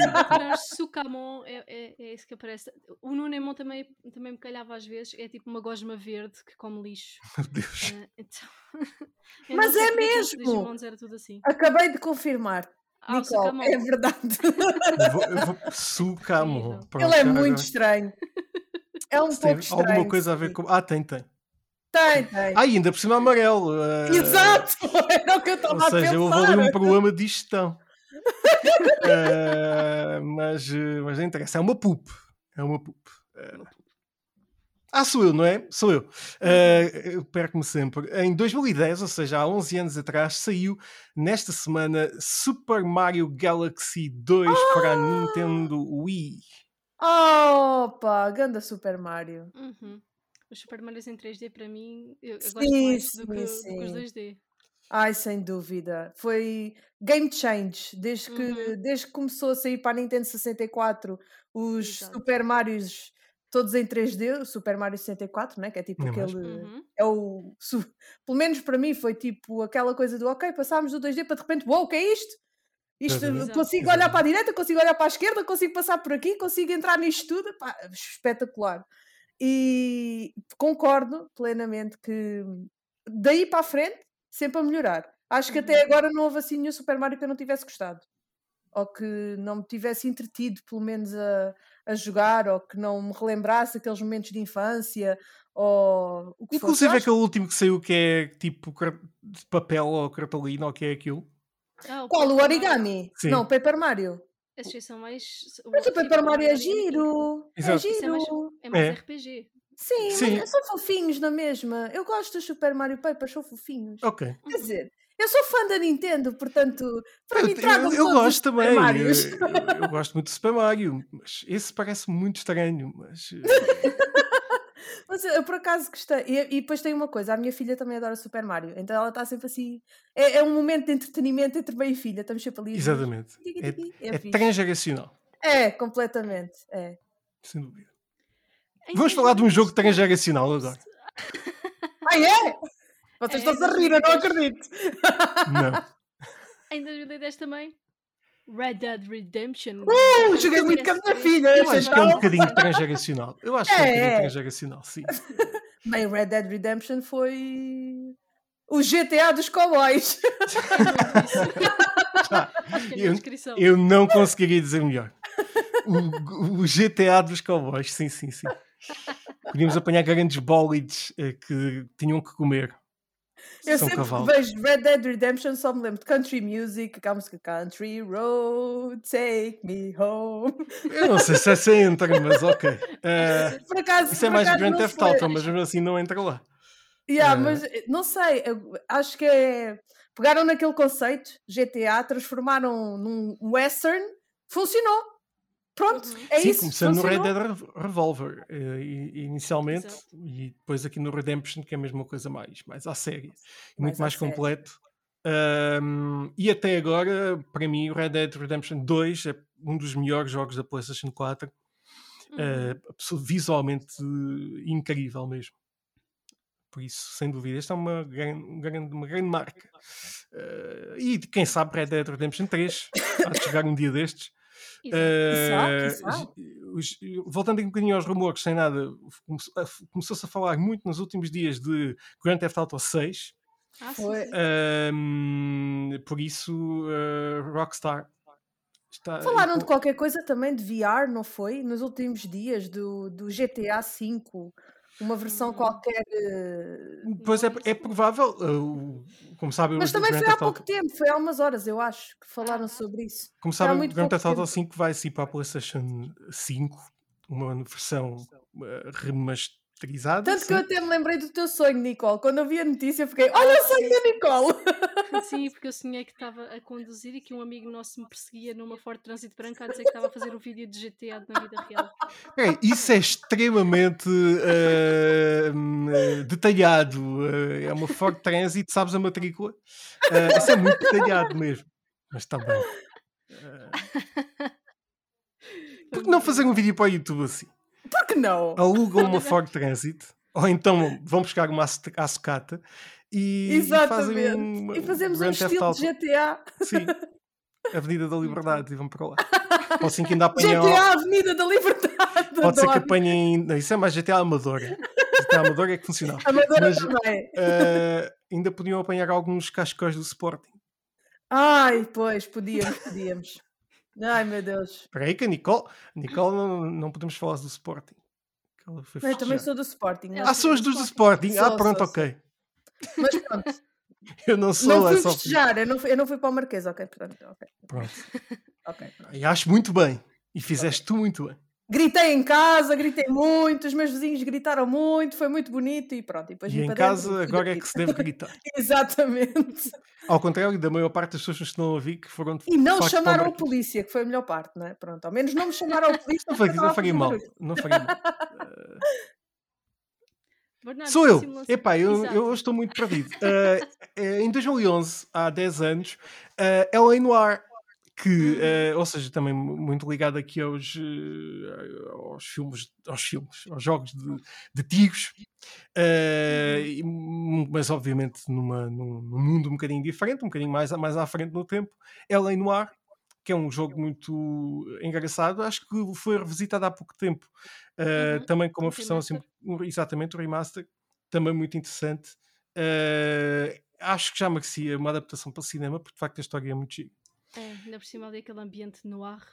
Sukamon, é, é, é esse que aparece. O Nunemon também, também me calhava às vezes, é tipo uma gosma verde que come lixo. *laughs* Meu Deus. Ah, então, *laughs* Mas é aqueles mesmo! Digimons era tudo assim. Acabei de confirmar. Ah, Nicole, é verdade. Eu vou, eu. Pronto, Ele é muito agora. estranho. É um Se pouco tem estranho. alguma coisa a ver com. Ah, tem, tem. Tem, tem. Ah, ainda por cima amarelo. eh, Exato! Era *laughs* o que eu Ou estava a seja, pensar. houve ali um problema de gestão. *laughs* Eh, mas, eh, mas não interessa, é uma poop. É uma poop. Eh, ah, sou eu, não é? Sou eu. Eu perco-me sempre. Em 2010, ou seja, há 11 anos atrás, saiu nesta semana Super Mario Galaxy 2 para a Nintendo Wii. Opa, ganda Super Mario. Uhum. Os Super Marios em 3D para mim, eu, eu gosto Sim, mais sim, do, que, do que os sim. 2D. Ai, sem dúvida. Foi game change. Desde que, Uhum. desde que começou a sair para a Nintendo 64 os Exato. Super Marios todos em 3D, o Super Mario 64, né? que é tipo Não é aquele. Uhum. É o, *laughs* pelo menos para mim foi tipo aquela coisa do ok, passámos do 2D para de repente, uou, o que é isto? Isto Exato. consigo Exato. olhar para a direita, consigo olhar para a esquerda, consigo passar por aqui, consigo entrar nisto tudo, pá, espetacular. E concordo plenamente que daí para a frente, sempre a melhorar. Acho que até Uhum. agora não houve assim nenhum Super Mario que eu não tivesse gostado. ou que não me tivesse entretido, pelo menos a, a jogar, ou que não me relembrasse aqueles momentos de infância, ou o que fosse. Inclusive Eu acho- aquele último que saiu que é tipo papel ou cartolina ou o que é aquilo. Ah, Qual? O Paper origami? Sim. Não, Paper Mario. Esses são mais. Mas o Paper Mario é giro. É Exato. Isso é mais, giro. é mais É. RPG. Sim, Sim. mas são fofinhos na mesma. Eu gosto dos Super Mario Papers, são fofinhos. Ok. Quer dizer, eu sou fã da Nintendo, portanto, para Eu, mim eu- tragam eu os gosto Super também. Eu, Marios. eu gosto muito do Super Mario, mas esse parece muito estranho. Mas eh, *laughs* Mas eu, eu, por acaso gostei. E, e depois tem uma coisa: a minha filha também adora Super Mario, então ela está sempre assim. É, é um momento de entretenimento entre mãe e filha. Estamos sempre ali. exatamente. É, tiki, é fixe. transgeracional, É, completamente. É. sem dúvida. Em Vamos falar de um jogo 2010 transgeracional agora. *laughs* Ah, é? Vocês É, estão-se a rir, eu não 2010. acredito. Não. *laughs* Em 2010 também. Red Dead Redemption. Uh, joguei muito com a minha filha. Eu acho que é um então. bocadinho transgeracional. Eu acho que é um É, bocadinho transgeracional, sim. *laughs* Bem, Red Dead Redemption foi. O GTA dos cowboys. *laughs* Acho que é eu, descrição. eu não conseguiria dizer melhor. O, o GTA dos cowboys, sim, sim, sim. Podíamos apanhar grandes bólides eh, que tinham que comer. Eu São sempre cavalos. vejo Red Dead Redemption, só me lembro de country music, aquela música Country Road, Take Me Home. Eu não sei se essa entra, mas ok. *laughs* Eh, Por acaso, isso é mais Grand Theft. Auto, mas mesmo assim não entra lá. Yeah, Eh. mas eh, não sei, acho que é. Pegaram naquele conceito, GTA, transformaram num western, funcionou. Pronto, Uhum. é Sim, isso. começando no Red. Dead Rev- Revolver, eh, inicialmente, Exato. e depois aqui no Redemption, que é a mesma coisa mais, mais à série, Mais muito à mais série. completo. Ahm, e até agora, para mim, o Red Dead Redemption 2 é um dos melhores jogos da PlayStation 4. Uhum. abso- visualmente incrível mesmo. Por isso, sem dúvida, esta é uma grande, uma grande, marca. Eh, e quem sabe Red Dead Redemption 3 há de chegar um dia destes. J- os- voltando aqui um bocadinho aos rumores, sem nada, começou-se a falar muito nos últimos dias de Grand Theft Auto 6. Ah, sim, Foi. sim. Ahm, por isso, eh, Rockstar está. Falaram de com- qualquer coisa também de VR, não foi? Nos últimos dias do, do GTA V, uma versão Hum. qualquer. eh, Pois é, é sei. provável, eh, como sabem, Mas também foi há pouco tempo, foi há umas horas, eu acho, que falaram Ah. sobre isso. Como sabem, o Grand Theft Auto tempo. 5 vai sair para a PlayStation 5, uma versão eh, remasterizada. Tanto que eu sim. até me lembrei do teu sonho, Nicole. Quando eu vi a notícia, eu fiquei: Olha o sonho da Nicole! *laughs* Sim, porque eu sonhei que estava a conduzir e que um amigo nosso me perseguia numa Ford Trânsito Branca a dizer que estava a fazer o vídeo de GTA na vida real. Peraí, isso é extremamente eh, detalhado. eh, é uma Ford Transit, sabes a matrícula? Eh, isso é muito detalhado mesmo. Mas está bem. Eh, *laughs* por que não fazer um vídeo para o YouTube assim? Não? Alugam uma *laughs* Ford Transit, ou então vão buscar uma sucata e, e fazem um, E fazemos um estilo de GTA. Sim. Avenida da Liberdade e vão para lá. Pode ser que ainda apanhem. GTA Avenida da Liberdade. Pode ser que apanhem. Não, isso é mais GTA Amadora. GTA Amadora é que funcionava. *laughs* Amadora Mas- também. Eh, ainda podiam apanhar alguns cascóis do Sporting. Ai, pois, podíamos, podíamos. Ai, meu Deus. Espera aí que a Nicole. Nicole não, não podemos falar do Sporting. Ela foi Eu também sou do Sporting. Ah, são as duas do Sporting. ah, Sou, pronto, sou, ok. Mas pronto, *laughs* Eu não sou não fui essa festejar, eu não fui, eu não fui para o Marquês, ok? Portanto, ok. Pronto. *laughs* ok. E acho muito bem. E fizeste tu muito bem. Gritei em casa, gritei muito, os meus vizinhos gritaram muito, foi muito bonito e pronto. E, depois E em para dentro casa e fui agora é que se deve gritar. *laughs* Exatamente. Ao contrário da maior parte das pessoas que estão a ouvir que foram de E não chamaram a polícia, que foi a melhor parte, não é? Pronto, ao menos não me chamaram a polícia. Não faria, não mal. barulho. Não faria mal. *laughs* Bernardo, Sou eu. Epá, eu, eu estou muito perdido. Eh, em 2011, há 10 anos, uh, Ela Noir, que, Uhum. eh, ou seja, também mu- muito ligado aqui aos, eh, aos filmes, aos filmes, aos jogos de, de tiros, eh, e, hum, mas obviamente numa, num, num mundo um bocadinho diferente, um bocadinho mais, mais à frente no tempo. Ela Noir, que é um jogo muito engraçado, acho que foi revisitado há pouco tempo, Uhum. também com uma Um versão assim, exatamente, o remaster, também muito interessante. Acho que já merecia uma adaptação para cinema, porque de facto a história é muito gira. É, ainda por cima ali aquele ambiente no ar.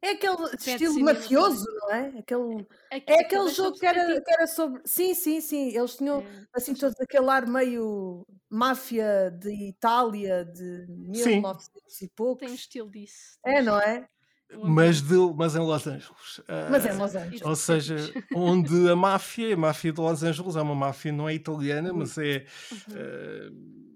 É aquele Pet estilo mafioso, não é? Aquele, é aquele aquele jogo que era, que era sobre. Sim, sim, sim. Eles tinham É, assim mas- todo aquele ar meio máfia de Itália de 1900 e poucos. Tem um estilo disso. É, não é? Mas, de, mas em Los Angeles. Mas é Ah, Los Angeles. Ou seja, onde a máfia, a máfia de Los Angeles é uma máfia, não é italiana, mas é. Uhum. é uma-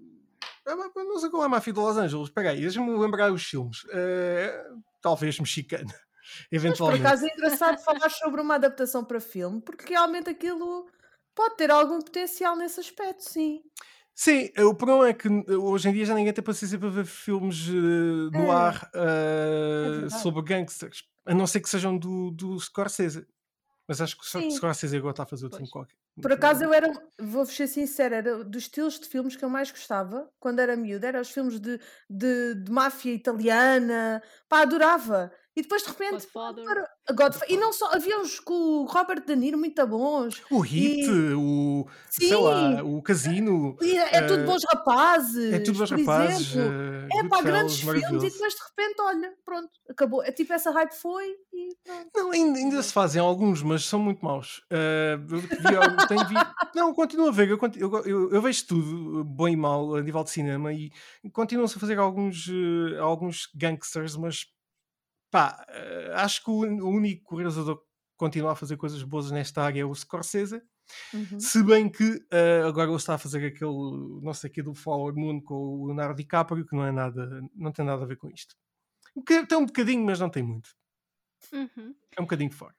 não sei qual é a máfia de Los Angeles. Espera aí, deixa-me lembrar os filmes. Eh, talvez mexicana, *laughs* Mas por eventualmente. acaso é engraçado *laughs* falar sobre uma adaptação para filme, porque realmente aquilo pode ter algum potencial nesse aspecto, sim. Sim, eh, o problema é que eh, hoje em dia já ninguém tem paciência para ver filmes eh, no É, ar eh, verdade. sobre gangsters, a não ser que sejam do, do Scorsese. Mas acho que o Sim. Scorsese agora está a fazer outro filme qualquer. Por acaso eu era, vou ser sincera, era dos estilos de filmes que eu mais gostava quando era miúda, eram os filmes de, de, de máfia italiana, pá, adorava. E depois de repente, Godfather. para- a Godfa- e não só, havia uns com o Robert De Niro muito bons, O Hit, E- o, sei lá, Sim. o Casino, e é, é tudo eh, bons rapazes, é tudo bons por rapazes, exemplo. eh, É pá, grandes filmes e depois de repente, olha, pronto, acabou. É tipo essa hype foi e pronto. Não, ainda, ainda se fazem alguns, mas são muito maus. Eh, eu vi al- tenho vi- Não, continuo a ver, eu, conti- eu, eu- eu vejo tudo, bom e mau, a nível de cinema, e continuam-se a fazer alguns, eh, alguns gangsters, mas pá, eh, acho que o, único realizador que continua a fazer coisas boas nesta área é o Scorsese. Uhum. Se bem que eh, agora ele está a fazer aquele, não sei o que, do Forward Moon com o Leonardo DiCaprio, que não é nada, não tem nada a ver com isto. Tem um bocadinho, mas não tem muito. Uhum. É um bocadinho fora.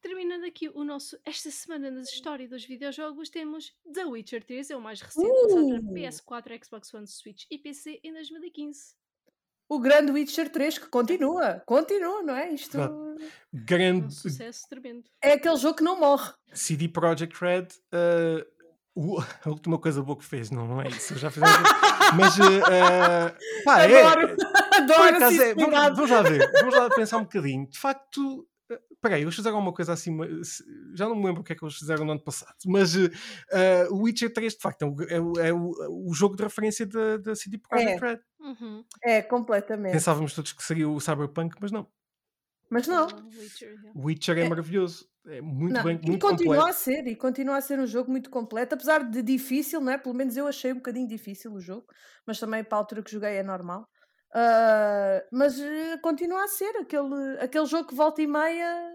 Terminando aqui o nosso esta semana na história dos videojogos, temos The Witcher 3, é o mais recente, lançado para Uh! PS4, Xbox One, Switch e PC em 2015. O grande Witcher 3 que continua, continua, não é? Isto Verdade. Um Grande sucesso tremendo. é aquele jogo que não morre. CD Projekt Red, o- a última coisa boa que fez, não, não é isso, já fiz mas eh, pá, é, Adoro, por adoro acaso é, vamos, vamos lá ver, vamos lá pensar um bocadinho. De facto, peraí, eles fizeram uma coisa assim, já não me lembro o que é que eles fizeram no ano passado, mas o Witcher 3, de facto, é o, é o- é o- o jogo de referência da, da CD Projekt Red. Uhum. É, completamente. Pensávamos todos que seria o Cyberpunk, mas não. Mas não. Witcher, yeah. O Witcher é, É. maravilhoso, é muito Não, bem, e muito continua completo. a ser, e continua a ser um jogo muito completo, apesar de difícil, não é? Pelo menos eu achei um bocadinho difícil o jogo, mas também para a altura que joguei é normal. Ah, mas eh, continua a ser aquele, aquele jogo que volta e meia,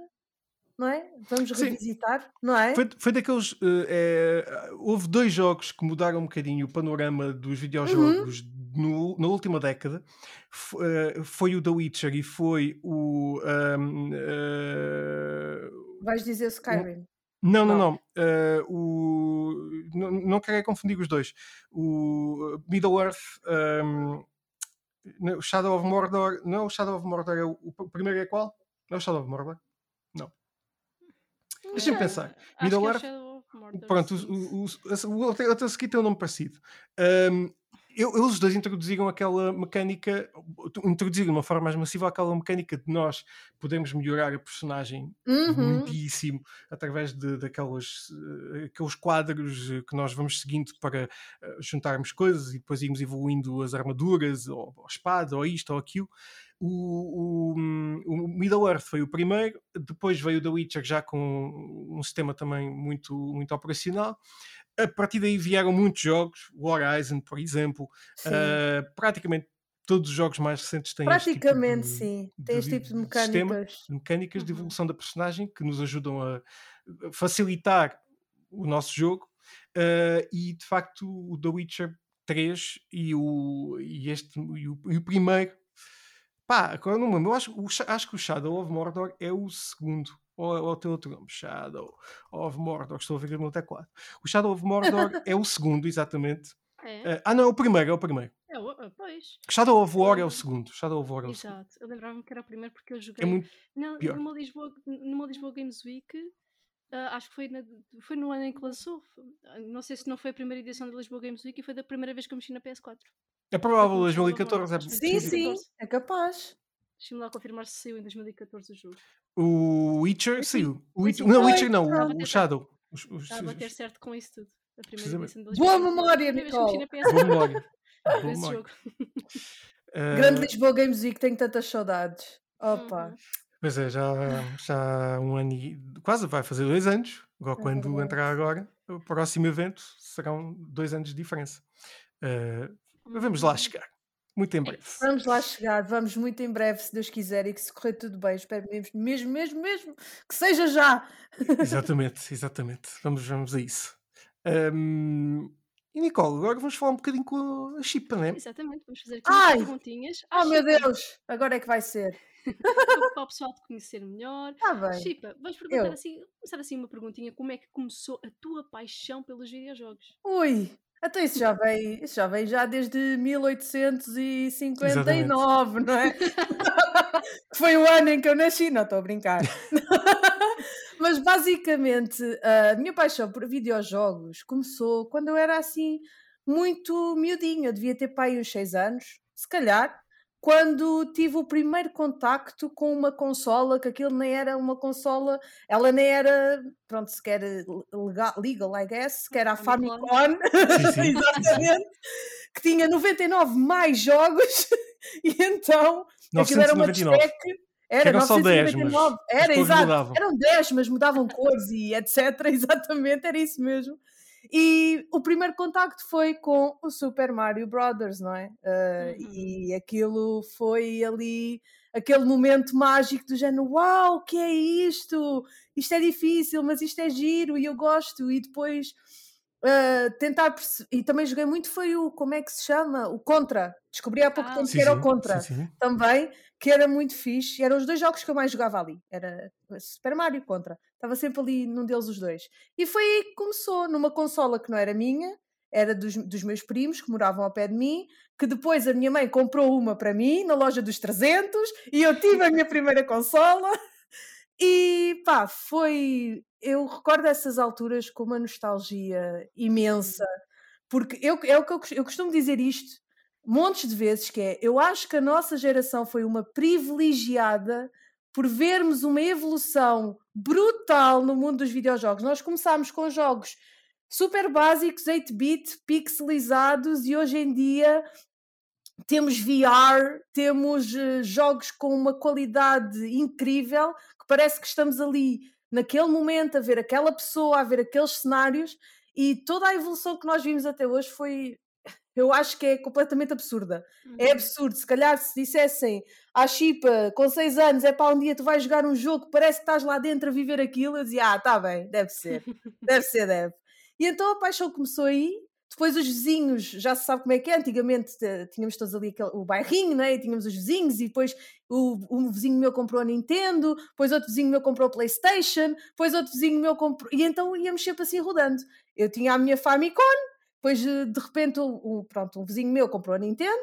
não é? Vamos Sim. revisitar, não é? Foi, foi daqueles. eh, eh, houve dois jogos que mudaram um bocadinho o panorama dos Uhum. videojogos no- na última década. F- eh, foi o The Witcher e foi o. ahm, eh, Vais dizer Skyrim. não, não, Não. não. eh, o, não, não quero é confundir os dois. O Middle Earth. o Shadow of Mordor. Não, o Shadow of Mordor é o, o primeiro é qual? Não é o Shadow of Mordor? Deixa-me Não, pensar. Acho Middle que é o Earth- Shadow of Mordor, Pronto, o, o, o, tem um nome parecido. Ahm, eu- eles os dois introduziram aquela mecânica, introduziram de uma forma mais massiva aquela mecânica de nós podermos melhorar a personagem Uhum. muitíssimo através de, daquelas eh, aqueles quadros que nós vamos seguindo para eh, juntarmos coisas e depois irmos evoluindo as armaduras, ou, ou a espada, ou isto ou aquilo. O, o, o Middle Earth foi o primeiro, depois veio o The Witcher já com um sistema também muito, muito operacional. A partir daí vieram muitos jogos, o Horizon, por exemplo, eh, praticamente todos os jogos mais recentes têm este tipo Praticamente de- sim. Tem este tipo de de sistema mecânicas. mecânicas de Uhum. evolução da personagem que nos ajudam a facilitar o nosso jogo eh, e de facto o The Witcher 3 e, o, e este e o, e o primeiro pá, agora não me lembro, eu acho, o acho que o Shadow of Mordor é o segundo ou, ou tem outro nome, Shadow of Mordor, estou a ver no teclado o Shadow of Mordor *laughs* é o segundo, exatamente É, Eh, ah não, é o primeiro, é o primeiro é, o- ah, pois. Shadow of War é o segundo Shadow of War é o segundo Exato. Eu lembrava-me que era o primeiro porque eu joguei é muito na, pior. numa, Lisboa, numa Lisboa Games Week. ah, acho que foi, na- foi no ano em que lançou. Não sei se não foi a primeira edição da Lisboa Games Week e foi da primeira vez que eu mexi na PS4. É provável com o Shadow of 2014 é. Sim, sim, 2014. é capaz. Deixa-me lá confirmar se saiu em 2014 o jogo. O Witcher Sim, saiu. O Witcher, não, o Witcher não, estava o. Shadow. Está a bater os- certo com isso tudo. A primeira edição da Boa memória, Nicole. na PS4 Boa memória. *laughs* Boa memória. *laughs* Grande Uh, Lisboa Games Week, tenho tantas saudades. Opa, Uhum. pois é, já, já há um ano e quase vai fazer dois anos. Agora, é quando entrar agora, o próximo evento serão dois anos de diferença. Uh, vamos lá chegar. Muito em É breve. Vamos lá chegar, vamos muito em breve, se Deus quiser, e que se correr tudo bem, espero mesmo, mesmo, mesmo, mesmo, que seja já. Exatamente, exatamente. Vamos, vamos a isso. Um, e Nicole, agora vamos falar um bocadinho com a Chipa, né? Exatamente, vamos fazer aqui umas Ai! perguntinhas. à Oh meu Deus, agora é que vai ser. Para, o pessoal te conhecer melhor. Está bem. Chipa, vamos perguntar Eu. assim, começar assim uma perguntinha: como é que começou a tua paixão pelos videojogos? Ui, até isso já vem, isso já vem já desde 1859, não é? *laughs* Que Foi o ano em que eu nasci, não estou a brincar. *laughs* Mas basicamente a minha paixão por videojogos começou quando eu era assim muito miudinha, eu devia ter pai uns 6 anos, se calhar, quando tive o primeiro contacto com uma consola, que aquilo nem era uma consola, ela nem era, pronto, sequer legal, legal I guess, que era a Famicom. Famicom, Sim, sim. *laughs* exatamente, que tinha 99 mais jogos, *laughs* e então aquilo era uma 999. despec, era eram só 10, mas 999, era exato, mudavam. eram 10, mas mudavam cores e etc, *laughs* exatamente, era isso mesmo. E o primeiro contacto foi com o Super Mario Brothers, não é? Uh, Uhum. E aquilo foi ali aquele momento mágico do género: Uau, o que é isto? Isto é difícil, mas isto é giro e eu gosto. E depois uh, tentar perce- E também joguei muito foi o. Como é que se chama? O Contra. Descobri há pouco Ah, tempo Sim, que era sim, o Contra sim, sim. também, que era muito fixe. E eram os dois jogos que eu mais jogava ali. Era Super Mario e Contra. Estava sempre ali num deles os dois. E foi aí que começou, numa consola que não era minha, era dos, dos meus primos que moravam ao pé de mim, que depois a minha mãe comprou uma para mim na loja dos 300 e eu tive a minha primeira consola. *laughs* E pá, foi. Eu recordo essas alturas com uma nostalgia imensa, porque eu, é o que eu, eu costumo dizer isto montes de vezes, que é, eu acho que a nossa geração foi uma privilegiada por vermos uma evolução brutal no mundo dos videojogos. Nós começámos com jogos super básicos, 8-bit, pixelizados, e hoje em dia temos VR, temos eh, jogos com uma qualidade incrível, que parece que estamos ali naquele momento a ver aquela pessoa, a ver aqueles cenários, e toda a evolução que nós vimos até hoje foi, eu acho que é completamente absurda. É Uhum. absurdo. Se calhar se dissessem à Chipa com 6 anos, é para um dia tu vais jogar um jogo parece que estás lá dentro a viver aquilo, eu dizia, ah, tá bem, deve ser, *laughs* deve ser, deve. E então a paixão começou aí. Depois os vizinhos, já se sabe como é que é, antigamente eh, tínhamos todos ali aquele, o bairrinho, né? e tínhamos os vizinhos, e depois o, um vizinho meu comprou a Nintendo, depois outro vizinho meu comprou a Playstation, depois outro vizinho meu comprou... E então íamos sempre assim rodando. Eu tinha a minha Famicom, depois eh, de repente o- pronto, um vizinho meu comprou a Nintendo,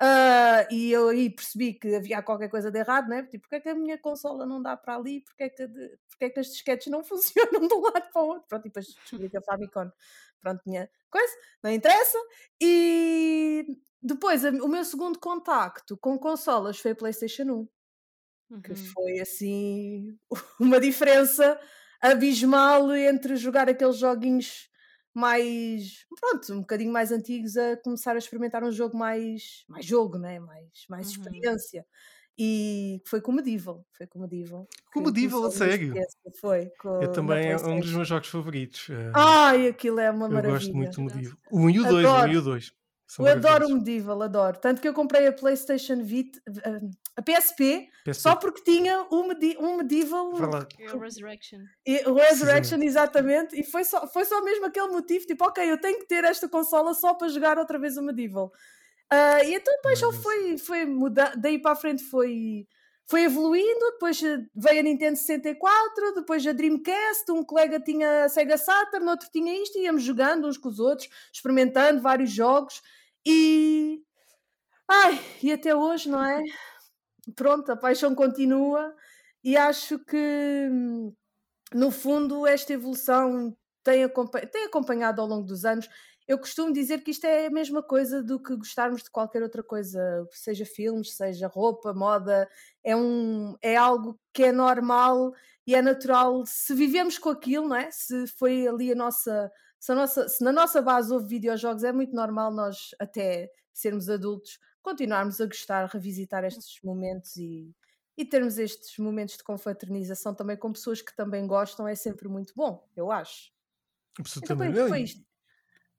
ah, e eu aí percebi que havia qualquer coisa de errado, né? Tipo, porque é que a minha consola não dá para ali? Porque é que, de- porque é que as disquetes não *laughs* funcionam de um lado para o outro? Pronto, e depois descobri que a Famicom, pronto, tinha coisa, não interessa. E depois, o meu segundo contacto com consolas foi a PlayStation 1 que Uhum. foi assim *laughs* uma diferença abismal entre jogar aqueles joguinhos mais pronto, um bocadinho mais antigos a começar a experimentar um jogo mais mais jogo, né? mais, mais Uhum. experiência e foi com o Medieval foi com o Medieval Com o Medieval, a sério? foi com, Eu também é um dos meus jogos favoritos. eh, ai, aquilo é uma eu maravilha gosto muito do. Medieval. O 1 e o 2, o 1 Adoro. e o 2. São eu adoro o. Medieval, adoro. Tanto que eu comprei a PlayStation Vita, a PSP, PSP. só porque tinha um, Medi- um Medieval. É o Resurrection. E o Resurrection, exatamente, e foi só, foi só mesmo aquele motivo, tipo, ok, eu tenho que ter esta consola só para jogar outra vez o Medieval. Ah, e então depois só foi, foi mudar, daí para a frente foi, foi evoluindo, depois eh, veio a Nintendo 64, depois a Dreamcast, um colega tinha a Sega Saturn, outro tinha isto, e íamos jogando uns com os outros, experimentando vários jogos, e... Ai, e até hoje, não é? Pronto, a paixão continua, e acho que... no fundo, esta evolução tem, acompa- tem acompanhado ao longo dos anos. Eu costumo dizer que isto é a mesma coisa do que gostarmos de qualquer outra coisa, seja filmes, seja roupa, moda, é, um, é algo que é normal e é natural se vivemos com aquilo, não é? Se foi ali a nossa. Se, nossa, se na nossa base houve videojogos, é muito normal nós, até sermos adultos, continuarmos a gostar, revisitar estes momentos e, e termos estes momentos de confraternização também com pessoas que também gostam é sempre muito bom, eu acho. Então foi, Absolutamente. foi isto.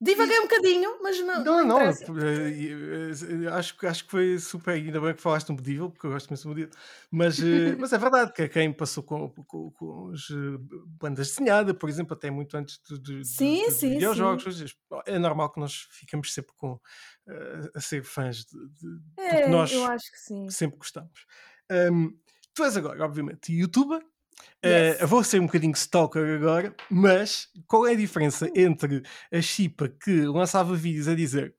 Divaguei um bocadinho, mas não. Não, não, interessa. eh, eh, acho, que- acho que foi super. Ainda bem que falaste um medieval, porque eu gosto muito de medieval. Mas, eh, *laughs* mas é verdade que quem passou com, com, com eh, bandas desenhadas, por exemplo, até muito antes de, de, Sim, de- sim, videojogos, sim. é normal que nós ficamos sempre com, eh, a ser fãs de, de- É, nós eu acho que sim. sempre gostamos. Ahm, tu és agora, obviamente, youtuber. Eh, Yes. eu vou ser um bocadinho stalker agora, mas qual é a diferença entre a Chipa que lançava vídeos a dizer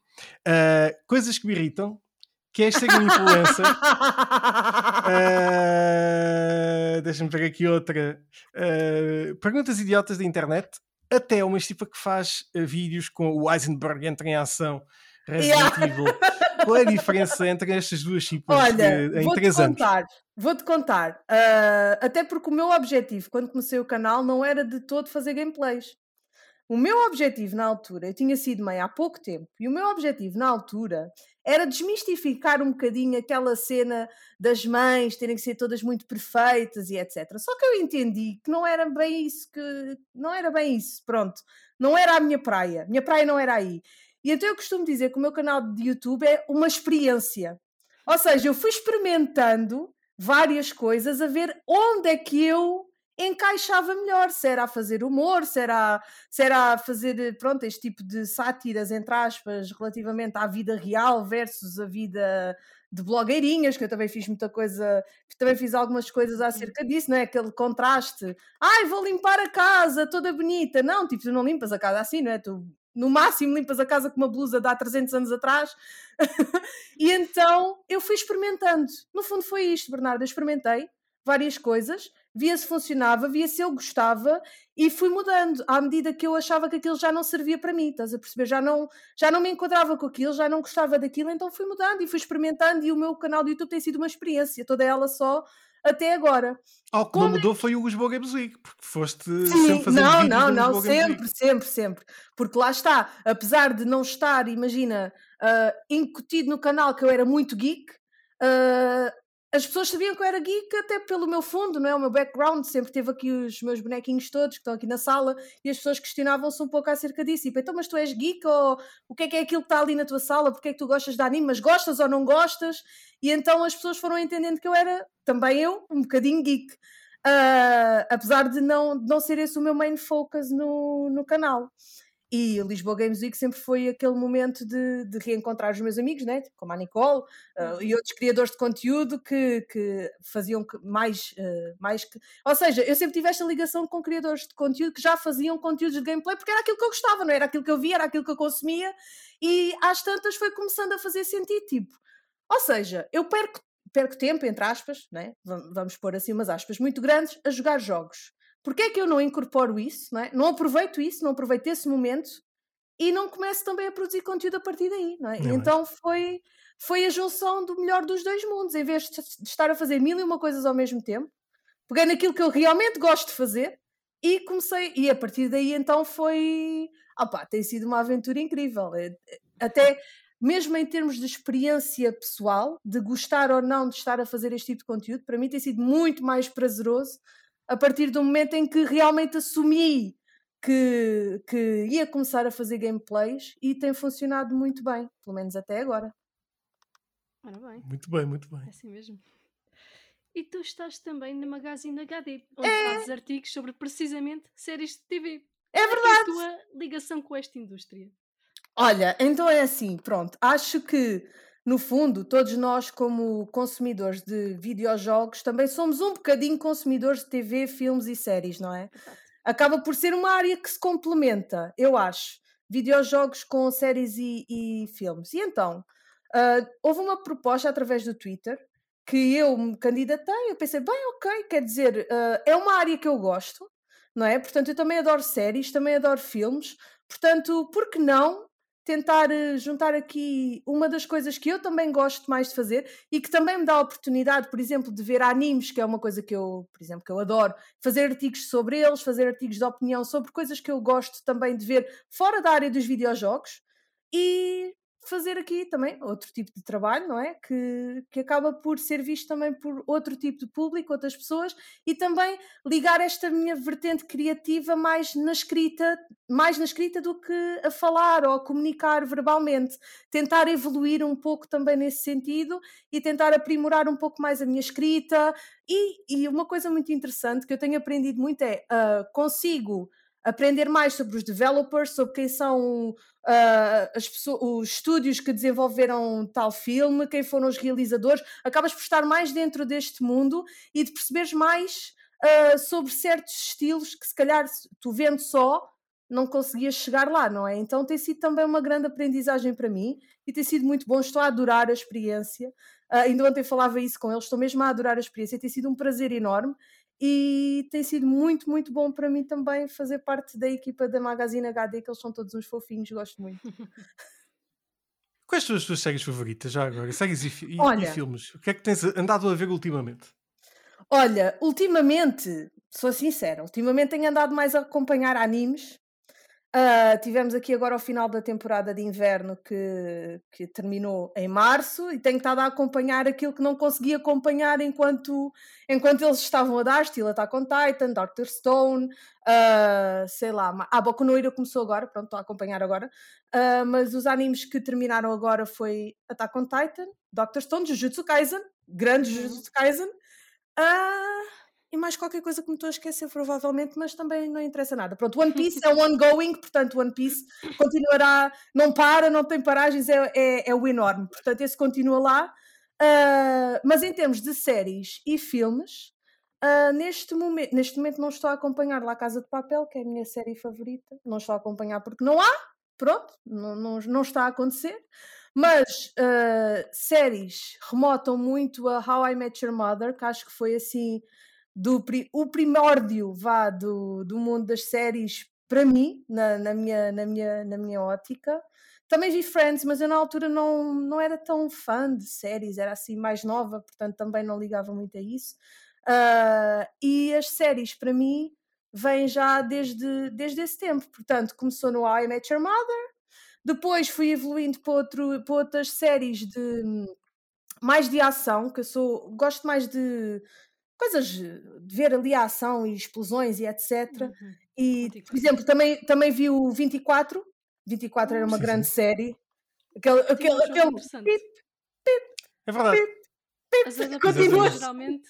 ah, coisas que me irritam, queres ser um influencer? Ah, Deixa-me ver aqui outra. Ah, perguntas idiotas da internet, até uma Chipa que faz vídeos com o Eisenberg entra em ação, Resident Yeah. Evil. *laughs* Qual é a diferença entre estas duas Chipas Olha, eh, em vou-te 3 anos? contar, vou-te contar. ah, até porque o meu objetivo, quando comecei o canal, não era de todo fazer gameplays. O meu objetivo na altura, eu tinha sido mãe há pouco tempo, e o meu objetivo na altura era desmistificar um bocadinho aquela cena das mães terem que ser todas muito perfeitas e etc. Só que eu entendi que não era bem isso que não era bem isso, pronto. Não era a minha praia. Minha praia não era aí. E então eu costumo dizer que o meu canal de YouTube é uma experiência. Ou seja, eu fui experimentando várias coisas a ver onde é que eu encaixava melhor, se era a fazer humor, se era, a- se era a fazer, pronto, este tipo de sátiras, entre aspas, relativamente à vida real versus a vida de blogueirinhas, que eu também fiz muita coisa, também fiz algumas coisas acerca disso, não é? Aquele contraste. Ai, vou limpar a casa toda bonita. Não, tipo, tu não limpas a casa assim, não é? Tu, no máximo, limpas a casa com uma blusa de há 300 anos atrás. *laughs* e então eu fui experimentando. No fundo foi isto, Bernardo. Eu experimentei várias coisas, via se funcionava, via se eu gostava e fui mudando à medida que eu achava que aquilo já não servia para mim, estás a perceber? Já não, já não me enquadrava com aquilo, já não gostava daquilo, então fui mudando e fui experimentando e o meu canal do YouTube tem sido uma experiência, toda ela só até agora. Algo que não Como é mudou foi o Lisboa Games Week, porque foste sempre Sim, não, vídeos não, não, Games sempre, sempre, sempre. Porque lá está, apesar de não estar, imagina, ah, incutido no canal que eu era muito geek, ah, as pessoas sabiam que eu era geek até pelo meu fundo, não é? O meu background, sempre teve aqui os meus bonequinhos todos que estão aqui na sala e as pessoas questionavam-se um pouco acerca disso. Tipo, então, mas tu és geek ou o que é que é aquilo que está ali na tua sala? Porque é que tu gostas de anime? Mas gostas ou não gostas? E então as pessoas foram entendendo que eu era, também eu, um bocadinho geek. Ah, apesar de não, de não ser esse o meu main focus no, no canal. E o Lisboa Games Week sempre foi aquele momento de, de reencontrar os meus amigos, né? como a Nicole ah, e outros criadores de conteúdo que, que faziam mais, ah, mais que. Ou seja, eu sempre tive esta ligação com criadores de conteúdo que já faziam conteúdos de gameplay porque era aquilo que eu gostava, não era aquilo que eu via, era aquilo que eu consumia, e às tantas foi começando a fazer sentido. Tipo, ou seja, eu perco, perco tempo, entre aspas, né? Va- vamos pôr assim umas aspas muito grandes, a jogar jogos. Porquê é que eu não incorporo isso, não, é? não aproveito isso, não aproveito esse momento e não começo também a produzir conteúdo a partir daí, não é? Não é? Então foi, foi a junção do melhor dos dois mundos, em vez de estar a fazer mil e uma coisas ao mesmo tempo, peguei naquilo que eu realmente gosto de fazer e comecei, e a partir daí então foi, opá, tem sido uma aventura incrível, É- é- até mesmo em termos de experiência pessoal, de gostar ou não de estar a fazer este tipo de conteúdo, para mim tem sido muito mais prazeroso a partir do momento em que realmente assumi que, que ia começar a fazer gameplays e tem funcionado muito bem, pelo menos até agora. Ora bem, Muito bem, muito é bem. assim mesmo. E tu estás também na Magazine HD, onde É. fazes artigos sobre precisamente séries de TV. É Qual é a tua ligação com esta indústria? Olha, então é assim, pronto. Acho que, no fundo, todos nós, como consumidores de videojogos, também somos um bocadinho consumidores de TV, filmes e séries, não é? Acaba por ser uma área que se complementa, eu acho. Videojogos com séries e, e filmes. E então, ah, houve uma proposta através do Twitter que eu me candidatei. Eu pensei, bem, ok, quer dizer, ah, é uma área que eu gosto, não é? Portanto, eu também adoro séries, também adoro filmes. Portanto, por que não tentar eh, juntar aqui uma das coisas que eu também gosto mais de fazer e que também me dá a oportunidade, por exemplo, de ver animes, que é uma coisa que eu, por exemplo, que eu adoro, fazer artigos sobre eles, fazer artigos de opinião sobre coisas que eu gosto também de ver fora da área dos videojogos e fazer aqui também outro tipo de trabalho, não é? Que, que acaba por ser visto também por outro tipo de público, outras pessoas, e também ligar esta minha vertente criativa mais na escrita, mais na escrita do que a falar ou a comunicar verbalmente. Tentar evoluir um pouco também nesse sentido e tentar aprimorar um pouco mais a minha escrita. E, e uma coisa muito interessante que eu tenho aprendido muito é uh, consigo aprender mais sobre os developers, sobre quem são uh, as pessoas, os estúdios que desenvolveram tal filme, quem foram os realizadores, acabas por estar mais dentro deste mundo e de perceberes mais uh, sobre certos estilos que se calhar tu vendo só não conseguias chegar lá, não é? Então tem sido também uma grande aprendizagem para mim e tem sido muito bom, estou a adorar a experiência. Uh, ainda ontem falava isso com eles, estou mesmo a adorar a experiência, tem sido um prazer enorme e tem sido muito, muito bom para mim também fazer parte da equipa da Magazine HD, que eles são todos uns fofinhos, gosto muito. *laughs* Quais são as tuas séries favoritas já agora? Séries e, e, Olha, e filmes? O que é que tens andado a ver ultimamente? Olha, ultimamente, sou sincera, ultimamente tenho andado mais a acompanhar animes Uh, tivemos aqui agora o final da temporada de inverno que, que terminou em março e tenho estado a acompanhar aquilo que não consegui acompanhar enquanto, enquanto eles estavam a dar, estilo Attack on Titan, Doctor Stone, uh, sei lá, ah, Boku no Hero começou agora, pronto, estou a acompanhar agora, uh, mas os animes que terminaram agora foi Attack on Titan, Doctor Stone, Jujutsu Kaisen, grande uhum. Jujutsu Kaisen, uh, e mais qualquer coisa que me estou a esquecer, provavelmente, mas também não interessa nada. Pronto, One Piece *laughs* é um ongoing, portanto, One Piece continuará, não para, não tem paragens, é, é, é o enorme. Portanto, esse continua lá. Uh, mas em termos de séries e filmes, uh, neste, momento, neste momento não estou a acompanhar La Casa de Papel, que é a minha série favorita. Não estou a acompanhar porque não há, pronto, não, não, não está a acontecer. Mas uh, séries remotam muito a How I Met Your Mother, que acho que foi assim do o primórdio vá do, do mundo das séries para mim, na, na, minha, na, minha, na minha ótica. Também vi Friends, mas eu na altura não, não era tão fã de séries, era assim mais nova, portanto também não ligava muito a isso. Uh, e as séries para mim vêm já desde, desde esse tempo, portanto começou no I Met Your Mother, depois fui evoluindo para, outro, para outras séries de mais de ação, que eu sou, gosto mais de coisas de ver ali a ação e explosões e etc. Uhum. E, por exemplo, também, também vi o 24. 24 era uma sim, grande sim. série. Aquele, aquele, aquele... Pip, pip, é verdade. Pip, pip, continua. Geralmente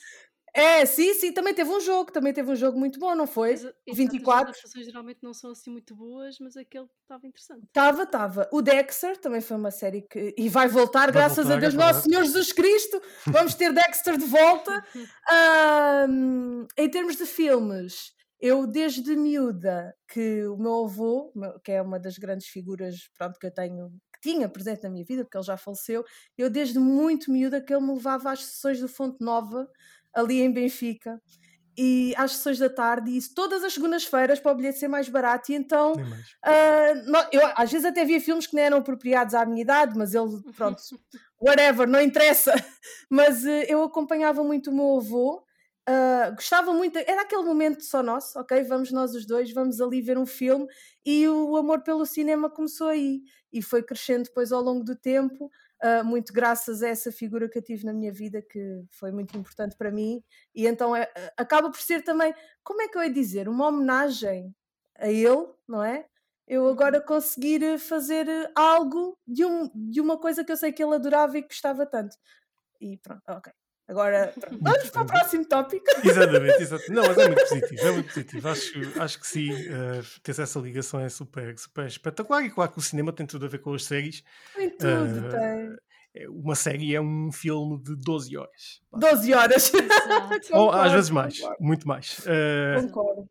é, sim, sim, também teve um jogo, também teve um jogo muito bom, não foi? Mas, 24. As adaptações geralmente não são assim muito boas, mas aquele estava interessante. Estava, estava. O Dexter também foi uma série que. E vai voltar, vai graças voltar, a Deus, é Nosso Senhor Jesus Cristo. Vamos ter Dexter de volta. *laughs* um, em termos de filmes, eu desde miúda, que o meu avô, que é uma das grandes figuras pronto, que eu tenho tinha presente na minha vida, porque ele já faleceu, eu desde muito miúda que ele me levava às sessões do Fonte Nova ali em Benfica e às sessões da tarde e isso todas as segundas-feiras para o bilhete ser mais barato e então uh, eu às vezes até via filmes que não eram apropriados à minha idade mas ele, pronto *laughs* whatever, não interessa. *laughs* Mas uh, eu acompanhava muito o meu avô uh, gostava muito, era aquele momento só nosso, ok, vamos nós os dois vamos ali ver um filme e o amor pelo cinema começou aí. E foi crescendo depois ao longo do tempo uh, muito graças a essa figura que eu tive na minha vida, que foi muito importante para mim, e então é, acaba por ser também, como é que eu ia dizer, uma homenagem a ele, não é? Eu agora uhum. conseguir fazer algo de, um, de uma coisa que eu sei que ele adorava e que gostava tanto. E pronto, ok. Agora, vamos para o próximo tópico. *laughs* Exatamente, exatamente. Não, mas é muito positivo, é muito positivo. Acho, acho que sim, uh, ter essa ligação é super, super espetacular. E claro que o cinema tem tudo a ver com as séries. Tem tudo, uh, tem. É, uma série é um filme de 12 horas. 12 horas. *laughs* Ou às vezes mais, muito mais. Uh, concordo.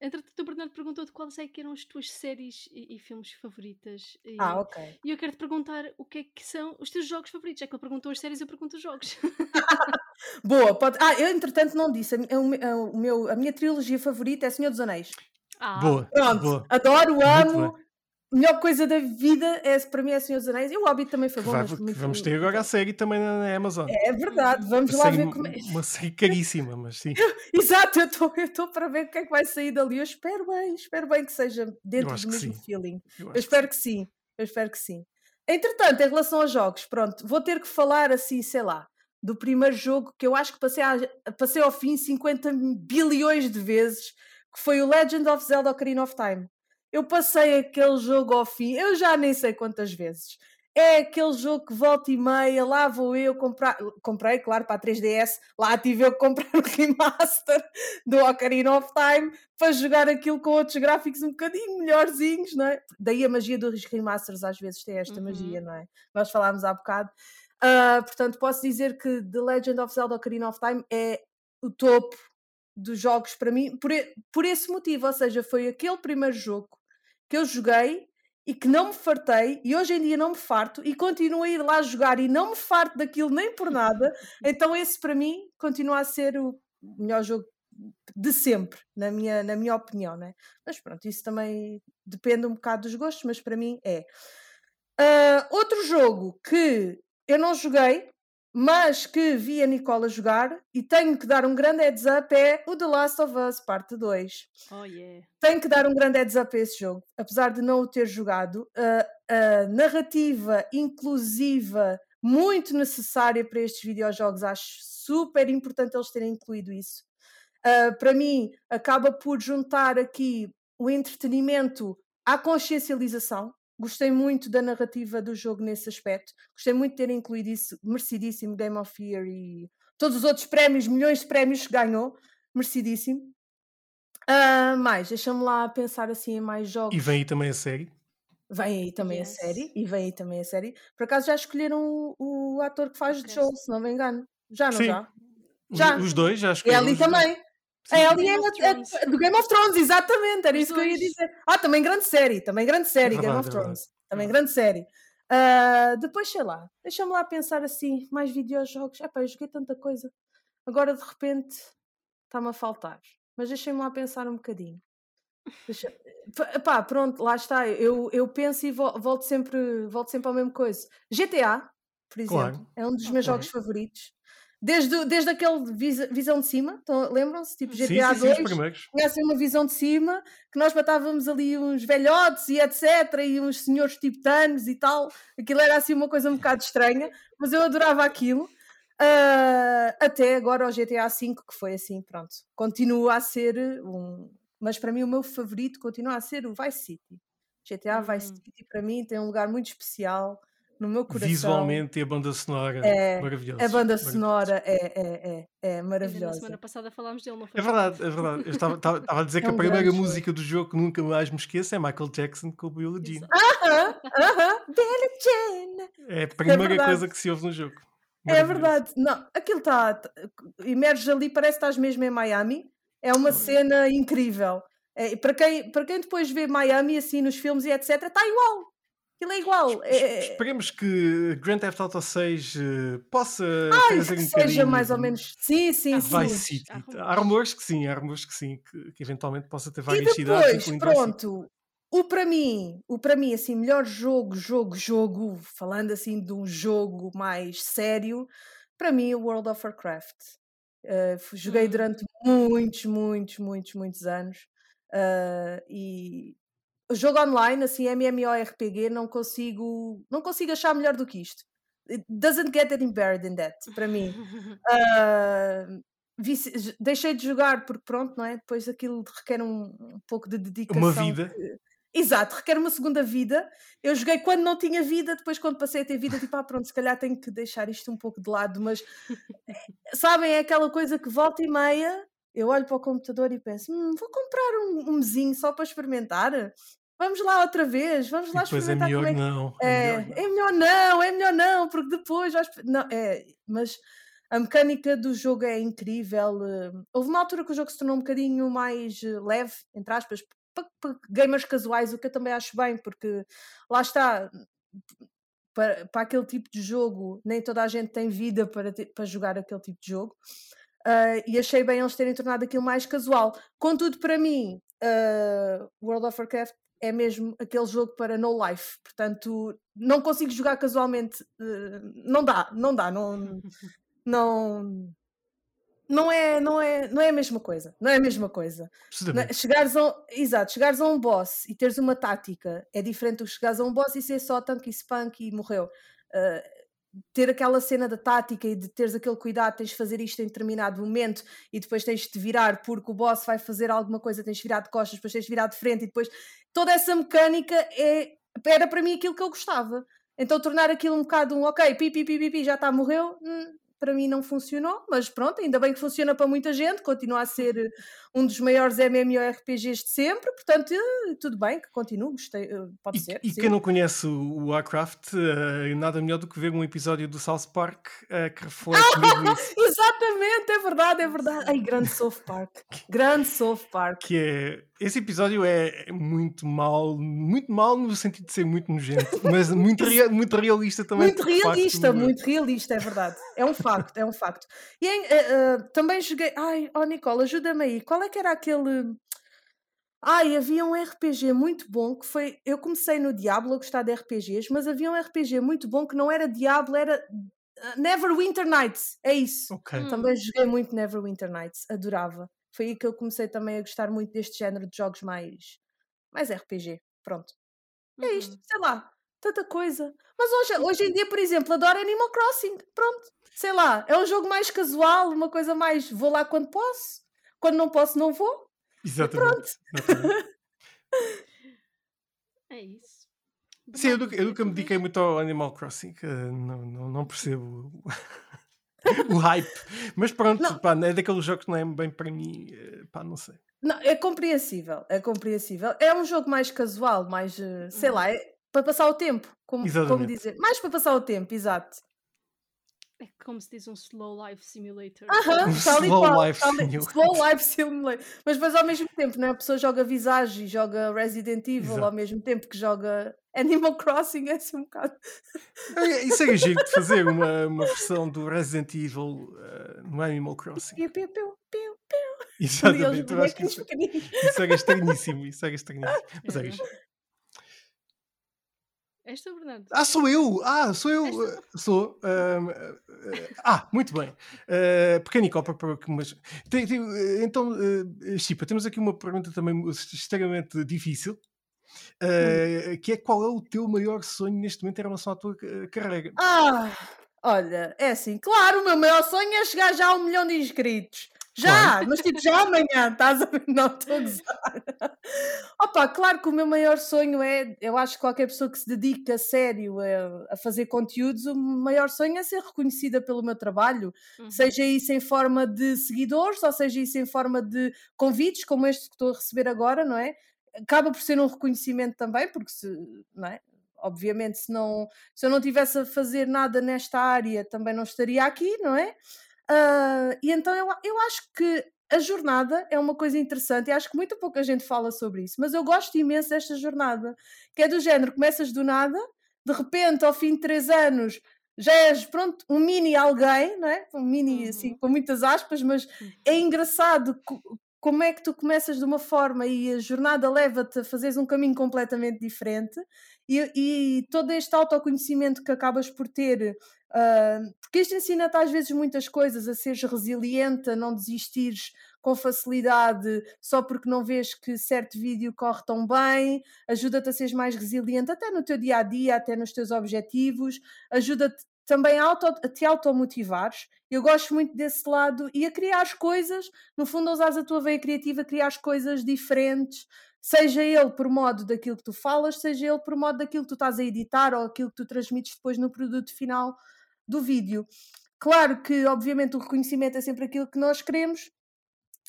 Entretanto, o Bernardo perguntou-te quais é que eram as tuas séries e, e filmes favoritas. E, ah, ok. E eu quero te perguntar o que é que são os teus jogos favoritos. É que ele perguntou as séries, eu pergunto os jogos. *laughs* Boa, pode... Ah, eu entretanto não disse. A, a, a, meu, a minha trilogia favorita é Senhor dos Anéis. Ah. Boa. Pronto, boa. adoro, amo melhor coisa da vida é, para mim é Senhor dos Anéis e o Hobbit também foi bom. Vai, vamos ter agora a série também na Amazon. É verdade, vamos uma lá série, ver como é. Uma série caríssima, mas sim. *laughs* Exato, eu estou para ver o que é que vai sair dali. Eu espero bem, espero bem que seja dentro do mesmo sim. feeling. Eu, eu espero que sim. sim. Eu espero que sim. Entretanto, em relação aos jogos, pronto, vou ter que falar assim, sei lá, do primeiro jogo que eu acho que passei, a, passei ao fim 50 bilhões de vezes, que foi o Legend of Zelda Ocarina of Time. Eu passei aquele jogo ao fim, eu já nem sei quantas vezes. É aquele jogo que volta e meia, lá vou eu comprar. Comprei, claro, para a 3DS, lá tive eu que comprar o remaster do Ocarina of Time para jogar aquilo com outros gráficos um bocadinho melhorzinhos, não é? Daí a magia dos remasters às vezes tem esta uhum. magia, não é? Nós falámos há bocado. Uh, portanto, posso dizer que The Legend of Zelda Ocarina of Time é o topo dos jogos para mim, por, por esse motivo, ou seja, foi aquele primeiro jogo que eu joguei e que não me fartei e hoje em dia não me farto e continuo a ir lá jogar e não me farto daquilo nem por nada, *laughs* então esse para mim continua a ser o melhor jogo de sempre, na minha, na minha opinião, né? Mas pronto, isso também depende um bocado dos gostos, mas para mim é. Uh, outro jogo que eu não joguei, mas que vi a Nicola jogar e tenho que dar um grande heads up é o The Last of Us, parte 2. Oh, yeah. Tenho que dar um grande heads up a esse jogo, apesar de não o ter jogado. A, a narrativa inclusiva, muito necessária para estes videojogos, acho super importante eles terem incluído isso. Uh, para mim, acaba por juntar aqui o entretenimento à consciencialização, Gostei muito da narrativa do jogo nesse aspecto. Gostei muito de ter incluído isso, merecidíssimo Game of Year e todos os outros prémios, milhões de prémios que ganhou, merecidíssimo. Uh, mais, deixa-me lá pensar assim em mais jogos. E vem aí também a série. Vem aí também yes. a série, e vem aí também a série. Por acaso já escolheram o, o ator que faz de Joel, se não me engano. Já, não Sim. já? Já. Os dois já escolheram. É ali também. Sim, é, ali é, é, do Game of Thrones, exatamente, era isso que eu ia dizer. Ah, também grande série, também grande série, é Game of é Thrones. Também grande série. Uh, depois, sei lá, deixa-me lá pensar assim, mais videojogos. Epá, eu joguei tanta coisa. Agora, de repente, está-me a faltar. Mas deixem-me lá pensar um bocadinho. Deixa... Pá, pronto, lá está. Eu, eu penso e volto sempre, volto sempre ao mesmo coisa. GTA, por exemplo, claro. é um dos meus jogos favoritos. Desde, desde aquele visa, visão de cima, então, lembram-se? Tipo GTA sim, sim, 2, conhecem uma visão de cima, que nós matávamos ali uns velhotes e etc, e uns senhores tipo Thanos e tal, aquilo era assim uma coisa um bocado estranha, mas eu adorava aquilo, uh, até agora o GTA V, que foi assim, pronto, continua a ser um, mas para mim o meu favorito continua a ser o Vice City. GTA Vice hum. City para mim tem um lugar muito especial, no meu coração. Visualmente e a banda sonora é, maravilhosa. A banda sonora é, é, é, é maravilhosa. Na semana passada falámos dele, não foi? É verdade, é verdade. Eu estava, estava, estava a dizer é que um a primeira música do jogo que nunca mais me esqueço é Michael Jackson com o Billie Jean. Aham, aham, Billie Jean. É a primeira é coisa que se ouve no jogo. É verdade. Não, aquilo está. Tá, emerges ali, parece que estás mesmo em Miami. É uma cena incrível. É, para, quem, para quem depois vê Miami assim nos filmes e etc., está igual. Aquilo é igual. É... Esperemos que Grand Theft Auto 6 uh, eh, possa Ai, trazer que um seja mais ou menos. Sim, sim, ah, sim. Vai City. Há rumores que sim, há rumores que sim, que, que eventualmente possa ter várias e depois, cidades. Pronto, o para mim, o para mim, assim, melhor jogo, jogo, jogo, falando assim de um jogo mais sério, para mim, o World of Warcraft. Uh, joguei hum. durante muitos, muitos, muitos, muitos anos. Uh, e jogo online, assim, MMORPG, não consigo, não consigo achar melhor do que isto. It doesn't get any better than that, para mim. *laughs* Uh, deixei de jogar porque pronto, não é? Depois aquilo requer um, um pouco de dedicação. Uma vida. Exato, requer uma segunda vida. Eu joguei quando não tinha vida, depois quando passei a ter vida, tipo, ah, pronto, se calhar tenho que deixar isto um pouco de lado, mas *laughs* sabem, é aquela coisa que volta e meia eu olho para o computador e penso, hum, vou comprar um, um mesinho só para experimentar. Vamos lá outra vez, vamos lá depois é experimentar. É melhor, é... não, é, é, melhor não. É melhor não, é melhor não, porque depois vais... não, é, mas a mecânica do jogo é incrível. Eh, houve uma altura que o jogo se tornou um bocadinho mais eh, leve, entre aspas, para, para gamers casuais, o que eu também acho bem, porque lá está, para, para aquele tipo de jogo, nem toda a gente tem vida para, para jogar aquele tipo de jogo. Uh, e achei bem eles terem tornado aquilo mais casual. Contudo, para mim, uh, World of Warcraft é mesmo aquele jogo para no life. Portanto, não consigo jogar casualmente. Uh, não dá, não dá. Não, *laughs* não, não é, não, é, não é a mesma coisa. Não é a mesma coisa. Chegares a, um- exato, chegares a um boss e teres uma tática é diferente do que chegares a um boss e ser só tanque e spunk e morreu. Ah, ter aquela cena da tática e de teres aquele cuidado, tens de fazer isto em determinado momento e depois tens de te virar porque o boss vai fazer alguma coisa, tens de virar de costas, depois tens de virar de frente e depois toda essa mecânica é, era para mim aquilo que eu gostava. Então tornar aquilo um bocado um ok, pi, pi, pi, pi, pi, já está, morreu, hum, para mim não funcionou, mas pronto, ainda bem que funciona para muita gente, continua a ser um dos maiores MMORPGs de sempre, portanto, eh, tudo bem, que continue, gostei, eh, pode E, ser. e sim. quem não conhece o Warcraft, eh, nada melhor do que ver um episódio do South Park que reflete isso. *laughs* Exatamente, é verdade, é verdade. Ai, grande South Park. *laughs* Grande South Park. Que é. Esse episódio é muito mal, muito mal no sentido de ser muito nojento, mas muito, rea- muito realista também. Muito de facto, realista, muito realista, é verdade. É um facto, é um facto. E em, eh, eh, também joguei. Ai, oh Nicole, ajuda-me aí. Qual é que era aquele. Ai, havia um RPG muito bom que foi. Eu comecei no Diablo a gostar de RPGs, mas havia um RPG muito bom que não era Diablo, era eh, Neverwinter Nights. É isso. Ok. Hum. Também joguei muito Neverwinter Nights, adorava. Foi aí que eu comecei também a gostar muito deste género de jogos mais, mais RPG. Pronto. É isto, Uhum. sei lá, tanta coisa. Mas hoje, hoje em dia, por exemplo, adoro Animal Crossing. Pronto, sei lá, é um jogo mais casual, uma coisa mais vou lá quando posso, quando não posso, não vou. Exatamente. exatamente. *laughs* É isso. Sim, eu nunca, eu e nunca me dediquei muito ao Animal Crossing, eh, não, não, não percebo *laughs* *laughs* o, hype. Mas pronto, Não. pá, é daqueles jogos que não é bem para mim, eh, pá, não sei. Não, é compreensível, é compreensível. É um jogo mais casual, mais, eh, sei Uhum. lá, é para passar o tempo, como, como dizer. Mais para passar o tempo, exato. É como se diz um slow life simulator. Aham, Um e slow qual, life tal simulator. slow life simulator. Mas depois ao mesmo tempo, né? a pessoa joga Visage e joga Resident Evil ao Exato. mesmo tempo que joga Animal Crossing, é assim um bocado. É, Isso era giro de fazer uma, *laughs* uma versão do Resident Evil eh, no Animal Crossing. Piu, piu, piu, piu, piu. Exatamente, eu acho que isso, isso era estranhíssimo. Isso era estranhíssimo. *laughs* Mas é isso. És tu, Bernardo? Ah, sou eu! Ah, sou eu! Tu? eh, Sou. eh, ah, muito bem. Uh, pequeno copa para que mas tem- tem, Então, eh, Chipa, temos aqui uma pergunta também extremamente difícil. Hum. eh, que é qual é o teu maior sonho neste momento em relação à tua carreira? Ah, olha, é assim, claro, o meu maior sonho é chegar já a um milhão de inscritos. Já, Claro. mas tipo, já amanhã, estás a ver? *laughs* Não, estou a gozar. Opa, claro que o meu maior sonho é, eu acho que qualquer pessoa que se dedica a sério a, a fazer conteúdos, o maior sonho é ser reconhecida pelo meu trabalho, Uhum. seja isso em forma de seguidores, ou seja isso em forma de convites, como este que estou a receber agora, não é? Acaba por ser um reconhecimento também, porque se, não é? Obviamente, se, não, se eu não tivesse a fazer nada nesta área, também não estaria aqui, não é? Ah, e então eu, eu acho que a jornada é uma coisa interessante e acho que muito pouca gente fala sobre isso, mas eu gosto imenso desta jornada, que é do género, começas do nada, de repente, ao fim de três anos, já és, pronto, um mini alguém, não é? Um mini, assim, Uhum. com muitas aspas, mas é Uhum. engraçado co- como é que tu começas de uma forma e a jornada leva-te a fazeres um caminho completamente diferente e, e todo este autoconhecimento que acabas por ter, ah, porque isto ensina-te às vezes muitas coisas, a seres resiliente, a não desistires com facilidade só porque não vês que certo vídeo corre tão bem, ajuda-te a seres mais resiliente até no teu dia a dia, até nos teus objetivos, ajuda-te também a, auto, a te automotivares. Eu gosto muito desse lado e a criar as coisas, no fundo, a usares a tua veia criativa, criar as coisas diferentes, seja ele por modo daquilo que tu falas, seja ele por modo daquilo que tu estás a editar ou aquilo que tu transmites depois no produto final do vídeo. Claro que, obviamente, o reconhecimento é sempre aquilo que nós queremos,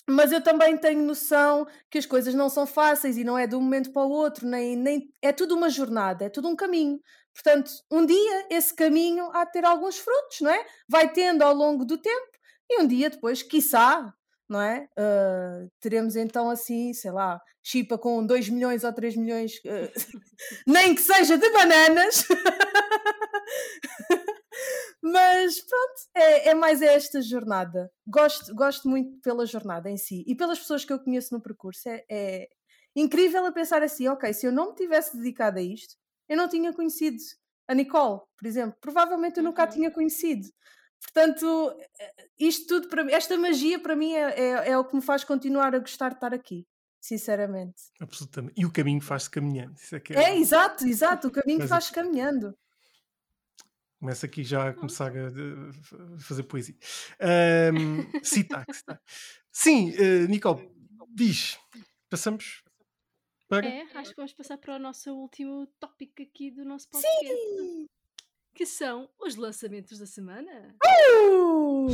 mas eu também tenho noção que as coisas não são fáceis e não é de um momento para o outro, nem, nem é tudo uma jornada, é tudo um caminho. Portanto, um dia esse caminho há de ter alguns frutos, não é? Vai tendo ao longo do tempo e um dia depois, quiçá, não é? Ah, teremos então assim, sei lá, chipa com 2 milhões ou 3 milhões, ah, *laughs* nem que seja de bananas. *laughs* Mas pronto, é, é mais esta jornada. Gosto, gosto muito pela jornada em si e pelas pessoas que eu conheço no percurso. É, é incrível a pensar assim: ok, se eu não me tivesse dedicado a isto, eu não tinha conhecido a Nicole, por exemplo. Provavelmente eu nunca a Uhum. tinha conhecido. Portanto, isto tudo para mim, esta magia para mim é, é, é, o que me faz continuar a gostar de estar aqui, sinceramente. Absolutamente. E o caminho faz-se caminhando. Isso é, que é, é exato, exato. O caminho faz-se caminhando. Começa aqui já a começar a, fazer poesia. Um, citar. Sim, uh, Nicole, diz. Passamos para. É, acho que vamos passar para o nosso último tópico aqui do nosso podcast. Sim! Que são os lançamentos da semana. Uh!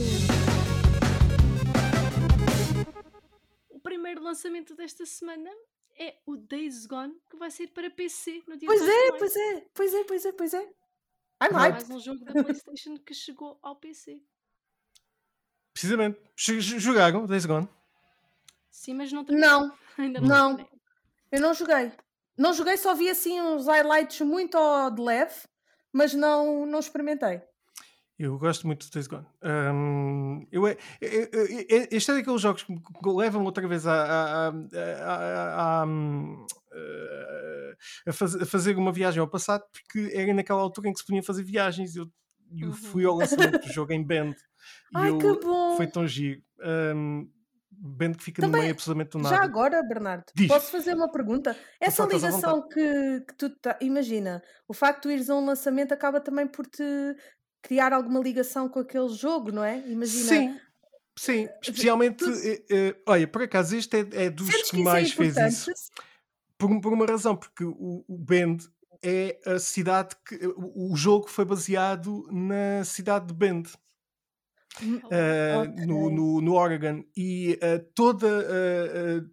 O primeiro lançamento desta semana é o Days Gone, que vai sair para PC no dia Pois é, pois é, pois é, pois é, pois é. I'm hyped. mais um jogo da PlayStation que chegou ao PC. Precisamente. Jogaram Days Gone? Sim, mas não Não, *laughs* ainda não. não. Eu não joguei. Não joguei, só vi assim uns highlights muito de leve, mas não, não experimentei. Eu gosto muito do Days Gone. Um, eu, eu, eu, eu, este é daqueles jogos que levam outra vez a, a, a, a, a, fazer uma viagem ao passado, porque era naquela altura em que se podiam fazer viagens. Eu, eu uhum. fui ao lançamento do jogo em Band. *laughs* Ai, eu, que bom! Foi tão giro. Um, Band que fica Também, no meio absolutamente do nada. Já agora, Bernardo, Diz. posso fazer uma pergunta? Essa ligação que, que tu tá, imagina, o facto de tu ires a um lançamento acaba também por te criar alguma ligação com aquele jogo, não é? Imagina. Sim, sim, especialmente, tu... Eh, eh, olha, por acaso este é, é dos Sentes que, que é mais fez isso. Por, por, uma razão, porque o, o Bend é a cidade que o, o jogo foi baseado na cidade de Bend. Uh, okay. no, no, no, Oregon e uh, toda uh,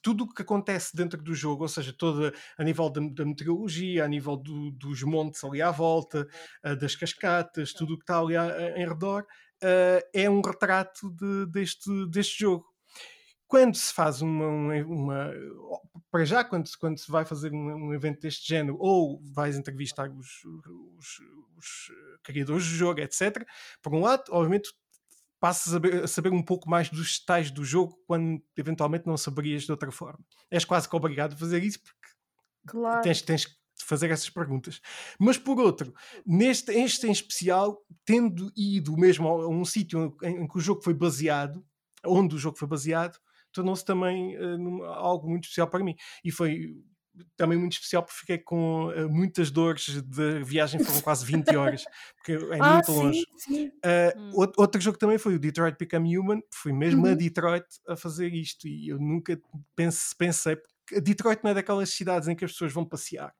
tudo o que acontece dentro do jogo, ou seja, toda a nível da, da meteorologia, a nível do, dos montes ali à volta, uh, das cascatas, tudo o que está ali a, em redor, uh, é um retrato de, deste, deste jogo. Quando se faz uma, uma, para já, quando, quando se vai fazer um, um, evento deste género, ou vais entrevistar os, os, os criadores do jogo, etc., por um lado, obviamente passas a, saber um pouco mais dos detalhes do jogo quando eventualmente não saberias de outra forma. És quase que obrigado a fazer isso porque claro. tens, tens que fazer essas perguntas. Mas por outro, neste este em especial, tendo ido mesmo a um sítio em, em, que o jogo foi baseado, onde o jogo foi baseado, tornou-se também uh, algo muito especial para mim. E foi também muito especial porque fiquei com uh, muitas dores de viagem, foram *laughs* quase 20 horas, porque é ah, muito sim, longe. Sim. Uh, hum. outro, outro, jogo também foi o Detroit Become Human, fui mesmo uhum. a Detroit a fazer isto e eu nunca pense, pensei, Detroit não é daquelas cidades em que as pessoas vão passear.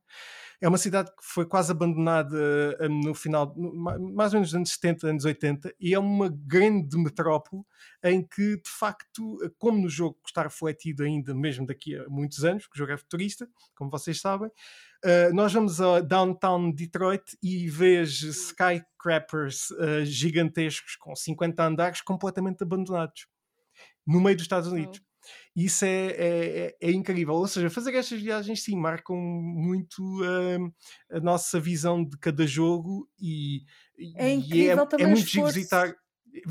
É uma cidade que foi quase abandonada uh, no final, mais ou menos nos anos 70, anos 80, e é uma grande metrópole em que, de facto, como no jogo está refletido ainda, mesmo daqui a muitos anos, porque o jogo é futurista, como vocês sabem, uh, nós vamos a downtown Detroit e vejo skyscrapers gigantescos com 50 andares completamente abandonados no meio dos Estados Unidos. Oh. Isso é, é, é, é, incrível. Ou seja, fazer estas viagens sim marcam muito uh, a nossa visão de cada jogo e é, incrível e é, também é muito chique visitar.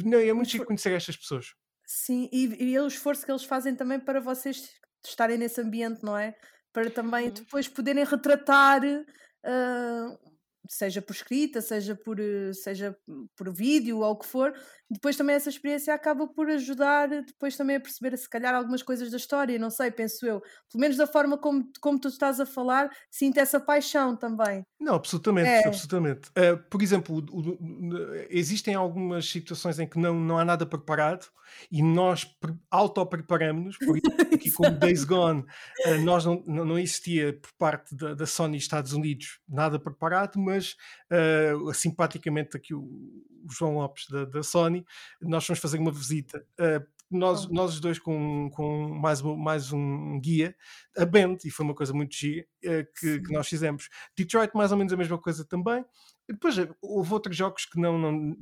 Não, é muito chique conhecer estas pessoas. Sim, e, e o esforço que eles fazem também para vocês estarem nesse ambiente, não é? Para também uhum. depois poderem retratar uh, seja por escrita, seja por, eh, seja por vídeo ou o que for, depois também essa experiência acaba por ajudar depois também a perceber se calhar algumas coisas da história, não sei, penso eu. Pelo menos da forma como, como tu estás a falar, sinto essa paixão também. Não, absolutamente, é. absolutamente. Uh, por exemplo, o, o, existem algumas situações em que não, não há nada preparado e nós auto-preparamos-nos, por isso *laughs* aqui como Days Gone, uh, nós não, não, não existia por parte da, da Sony Estados Unidos nada preparado, mas uh, simpaticamente aqui o, o João Lopes da, da, Sony, nós fomos fazer uma visita. Uh, nós, nós os dois com, com mais, mais um guia, a Band, e foi uma coisa muito gira uh, que, que, nós fizemos. Detroit, mais ou menos a mesma coisa também. E depois houve outros jogos que não, não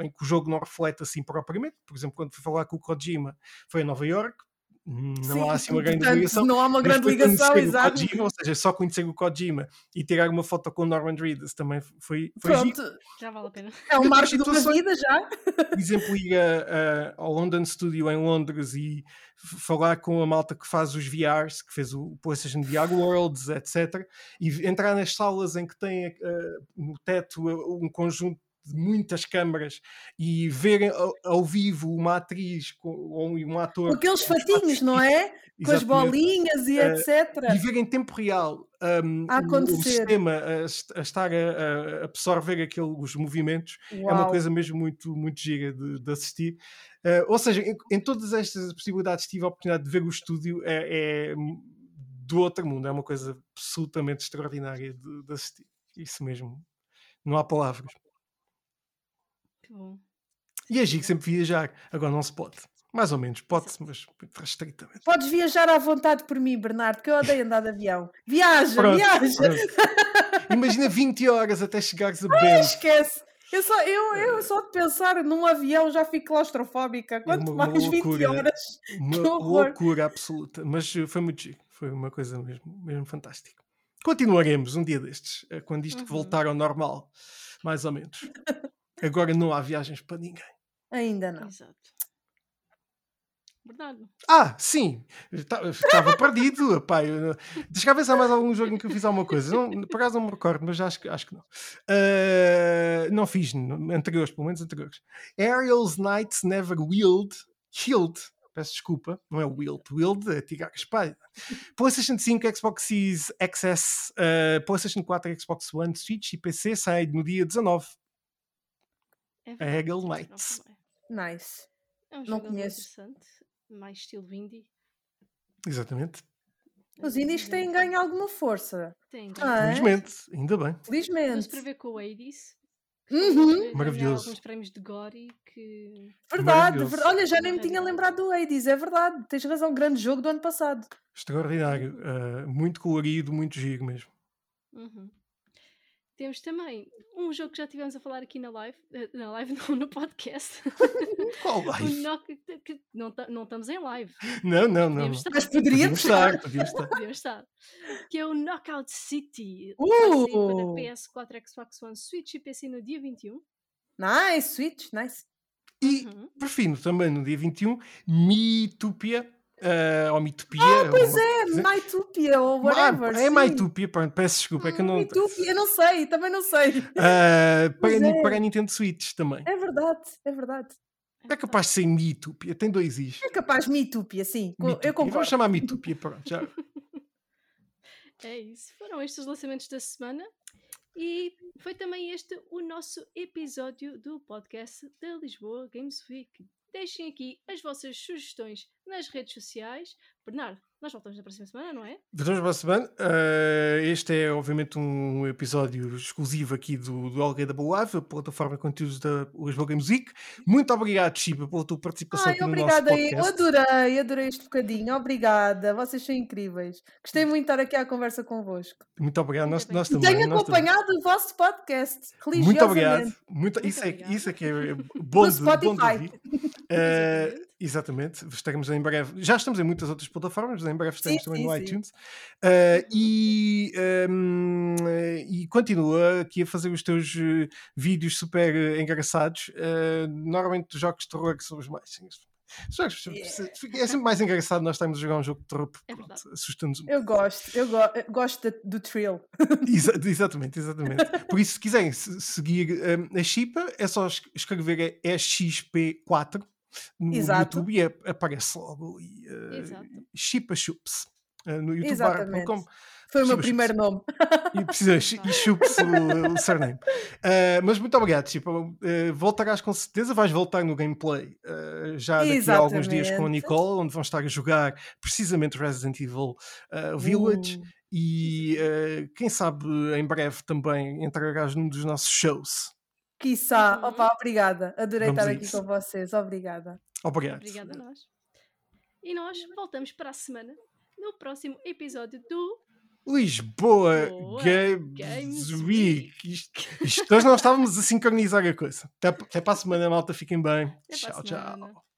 em que o jogo não reflete assim propriamente. Por exemplo, quando fui falar com o Kojima, foi a Nova York, não Sim, há assim uma grande portanto, ligação. Não há uma grande ligação, exato. Kojima, ou seja, só conhecer o Kojima e tirar uma foto com o Norman Reedus também foi, foi Pronto, giro. já vale a pena. É um marco de uma vida já. Por exemplo, ir a, a, ao London Studio em Londres e falar com a malta que faz os VRs, que fez o PlayStation VR Worlds, etc. E entrar nas salas em que tem uh, no teto uh, um conjunto de muitas câmaras e verem ao, ao vivo uma atriz ou um ator. Com aqueles fatinhos, não é? Com as bolinhas e uh, etc. E ver em tempo real um, o, o, sistema a, a estar a, a, absorver aquele, os movimentos Uau. é uma coisa mesmo muito, muito gira de, de assistir. Uh, ou seja, em, em, todas estas possibilidades tive a oportunidade de ver o estúdio, é, é do outro mundo, é uma coisa absolutamente extraordinária de, de assistir. Isso mesmo, não há palavras. Que bom. E a Gig sempre viajar, agora não se pode. Mais ou menos, pode-se, mas restritamente. Podes viajar à vontade por mim, Bernardo, que eu odeio andar de avião. Viaja, pronto, viaja! Pronto. Imagina 20 horas até chegares a Bento. Esquece! Eu só, eu, eu só de pensar num avião já fico claustrofóbica. É Quanto uma, mais uma loucura, 20 horas. Uma loucura absoluta. Mas foi muito giro. Foi uma coisa mesmo, mesmo fantástica. Continuaremos um dia destes, eh, quando isto uhum. voltar ao normal, mais ou menos. *laughs* Agora não há viagens para ninguém. Ainda não. Exato. Verdade. Ah, sim! Estava perdido. *laughs* Pá, eu, deixa há mais algum jogo em que eu fiz alguma coisa. Não, por acaso não me recordo, mas acho, acho que não. Uh, não fiz, anteriores, pelo menos anteriores. Ariel's Knights Never Wield. Shield. Peço desculpa, não é Wield. Wield é tirar a espada. PlayStation 5, Xbox Series XS, uh, PlayStation 4, Xbox One, Switch e PC sai no dia 19. É Ariel Knights. Nice. É um não conheço. interessante mais estilo indie. Exatamente. Os indies têm ganho alguma força. Tem, ah, Felizmente, ainda bem. Felizmente. Vamos prever com o Hades. Uhum. Maravilhoso. alguns prémios de Gori que. Verdade, verdade. olha, já nem me tinha lembrado do Hades, é verdade. Tens razão, grande jogo do ano passado. Extraordinário. Uh, muito colorido, muito giro mesmo. Uhum. Temos também um jogo que já tivemos a falar aqui na live, eh, na live *laughs* não, no podcast. *laughs* Qual live? Knock, que não, não estamos em live. Não, não, não. Estar. Mas poderíamos estar. Podíamos estar. Podíamos estar. Que é o Knockout City. Uh! Para PS4, Xbox One, Switch e PC no dia 21. Nice, Switch, nice. E, uhum. por fim, também no dia 21, Mitopia uh, ou Mitopia. Ah, pois é, Mytopia ou whatever. Ah, é Mytopia, pronto, peço desculpa, é que eu não. Mytopia, eu não sei, também não sei. Uh, *laughs* para, é. para a Nintendo Switch também. É verdade, é verdade. É capaz de ser Mitopia, tem dois Is. É capaz de Mitopia, sim. Mitopia. Eu concordo. Vamos chamar *laughs* Mitopia, pronto, já. *laughs* É isso. Foram estes os lançamentos da semana. E foi também este o nosso episódio do podcast da Lisboa Games Week. Deixem aqui as vossas sugestões nas redes sociais. Bernardo, nós voltamos na próxima semana, não é? Voltamos na próxima semana. Uh, este é, obviamente, um episódio exclusivo aqui do, do Algaida Live, a plataforma de conteúdos da Lisboa Games Week. Muito obrigado, Chipa, pela tua participação Ai, aqui obrigada, no nosso podcast. Eu adorei, adorei este bocadinho. Obrigada, vocês são incríveis. Gostei muito de estar aqui à conversa convosco. Muito obrigado, nós, nós também. Tenho acompanhado também. o vosso podcast, religiosamente. Muito obrigado. Muito, isso, é, isso é que é *laughs* bom, de, bom de ouvir. Uh, exatamente, estaremos em breve. Já estamos em muitas outras plataformas, em breve estaremos sim, também sim, no sim. iTunes. Uh, e, um, e continua aqui a fazer os teus uh, vídeos super uh, engraçados. normalmente os jogos de terror que são os mais. Jogos, yeah. É sempre mais engraçado nós estarmos a jogar um jogo de terror é assustando-nos um Eu gosto, eu, go eu gosto de, do thrill. *laughs* Exa exatamente, exatamente. Por isso, se quiserem seguir um, a Chipa, é só escrever XP4 no Exato. YouTube e aparece logo e, uh, Chipa Chups uh, no youtube.com. Foi o meu primeiro nome. E precisa, e o, o surname. Uh, mas muito obrigado, Chipa. Uh, voltarás com certeza, vais voltar no gameplay uh, já daqui Exatamente. a alguns dias com a Nicole, onde vão estar a jogar precisamente Resident Evil Village. Uh. E quem sabe em breve também entrarás num dos nossos shows. Quiçá. Uhum. Opa, obrigada. Adorei Vamos estar aqui isso. com vocês. Obrigada. Obrigado. Obrigada a nós. E nós voltamos para a semana no próximo episódio do Lisboa Boa, Games, Games Week. Isto, isto, nós não estávamos a sincronizar a coisa. Até, até para a semana, malta. Fiquem bem. Até tchau, tchau.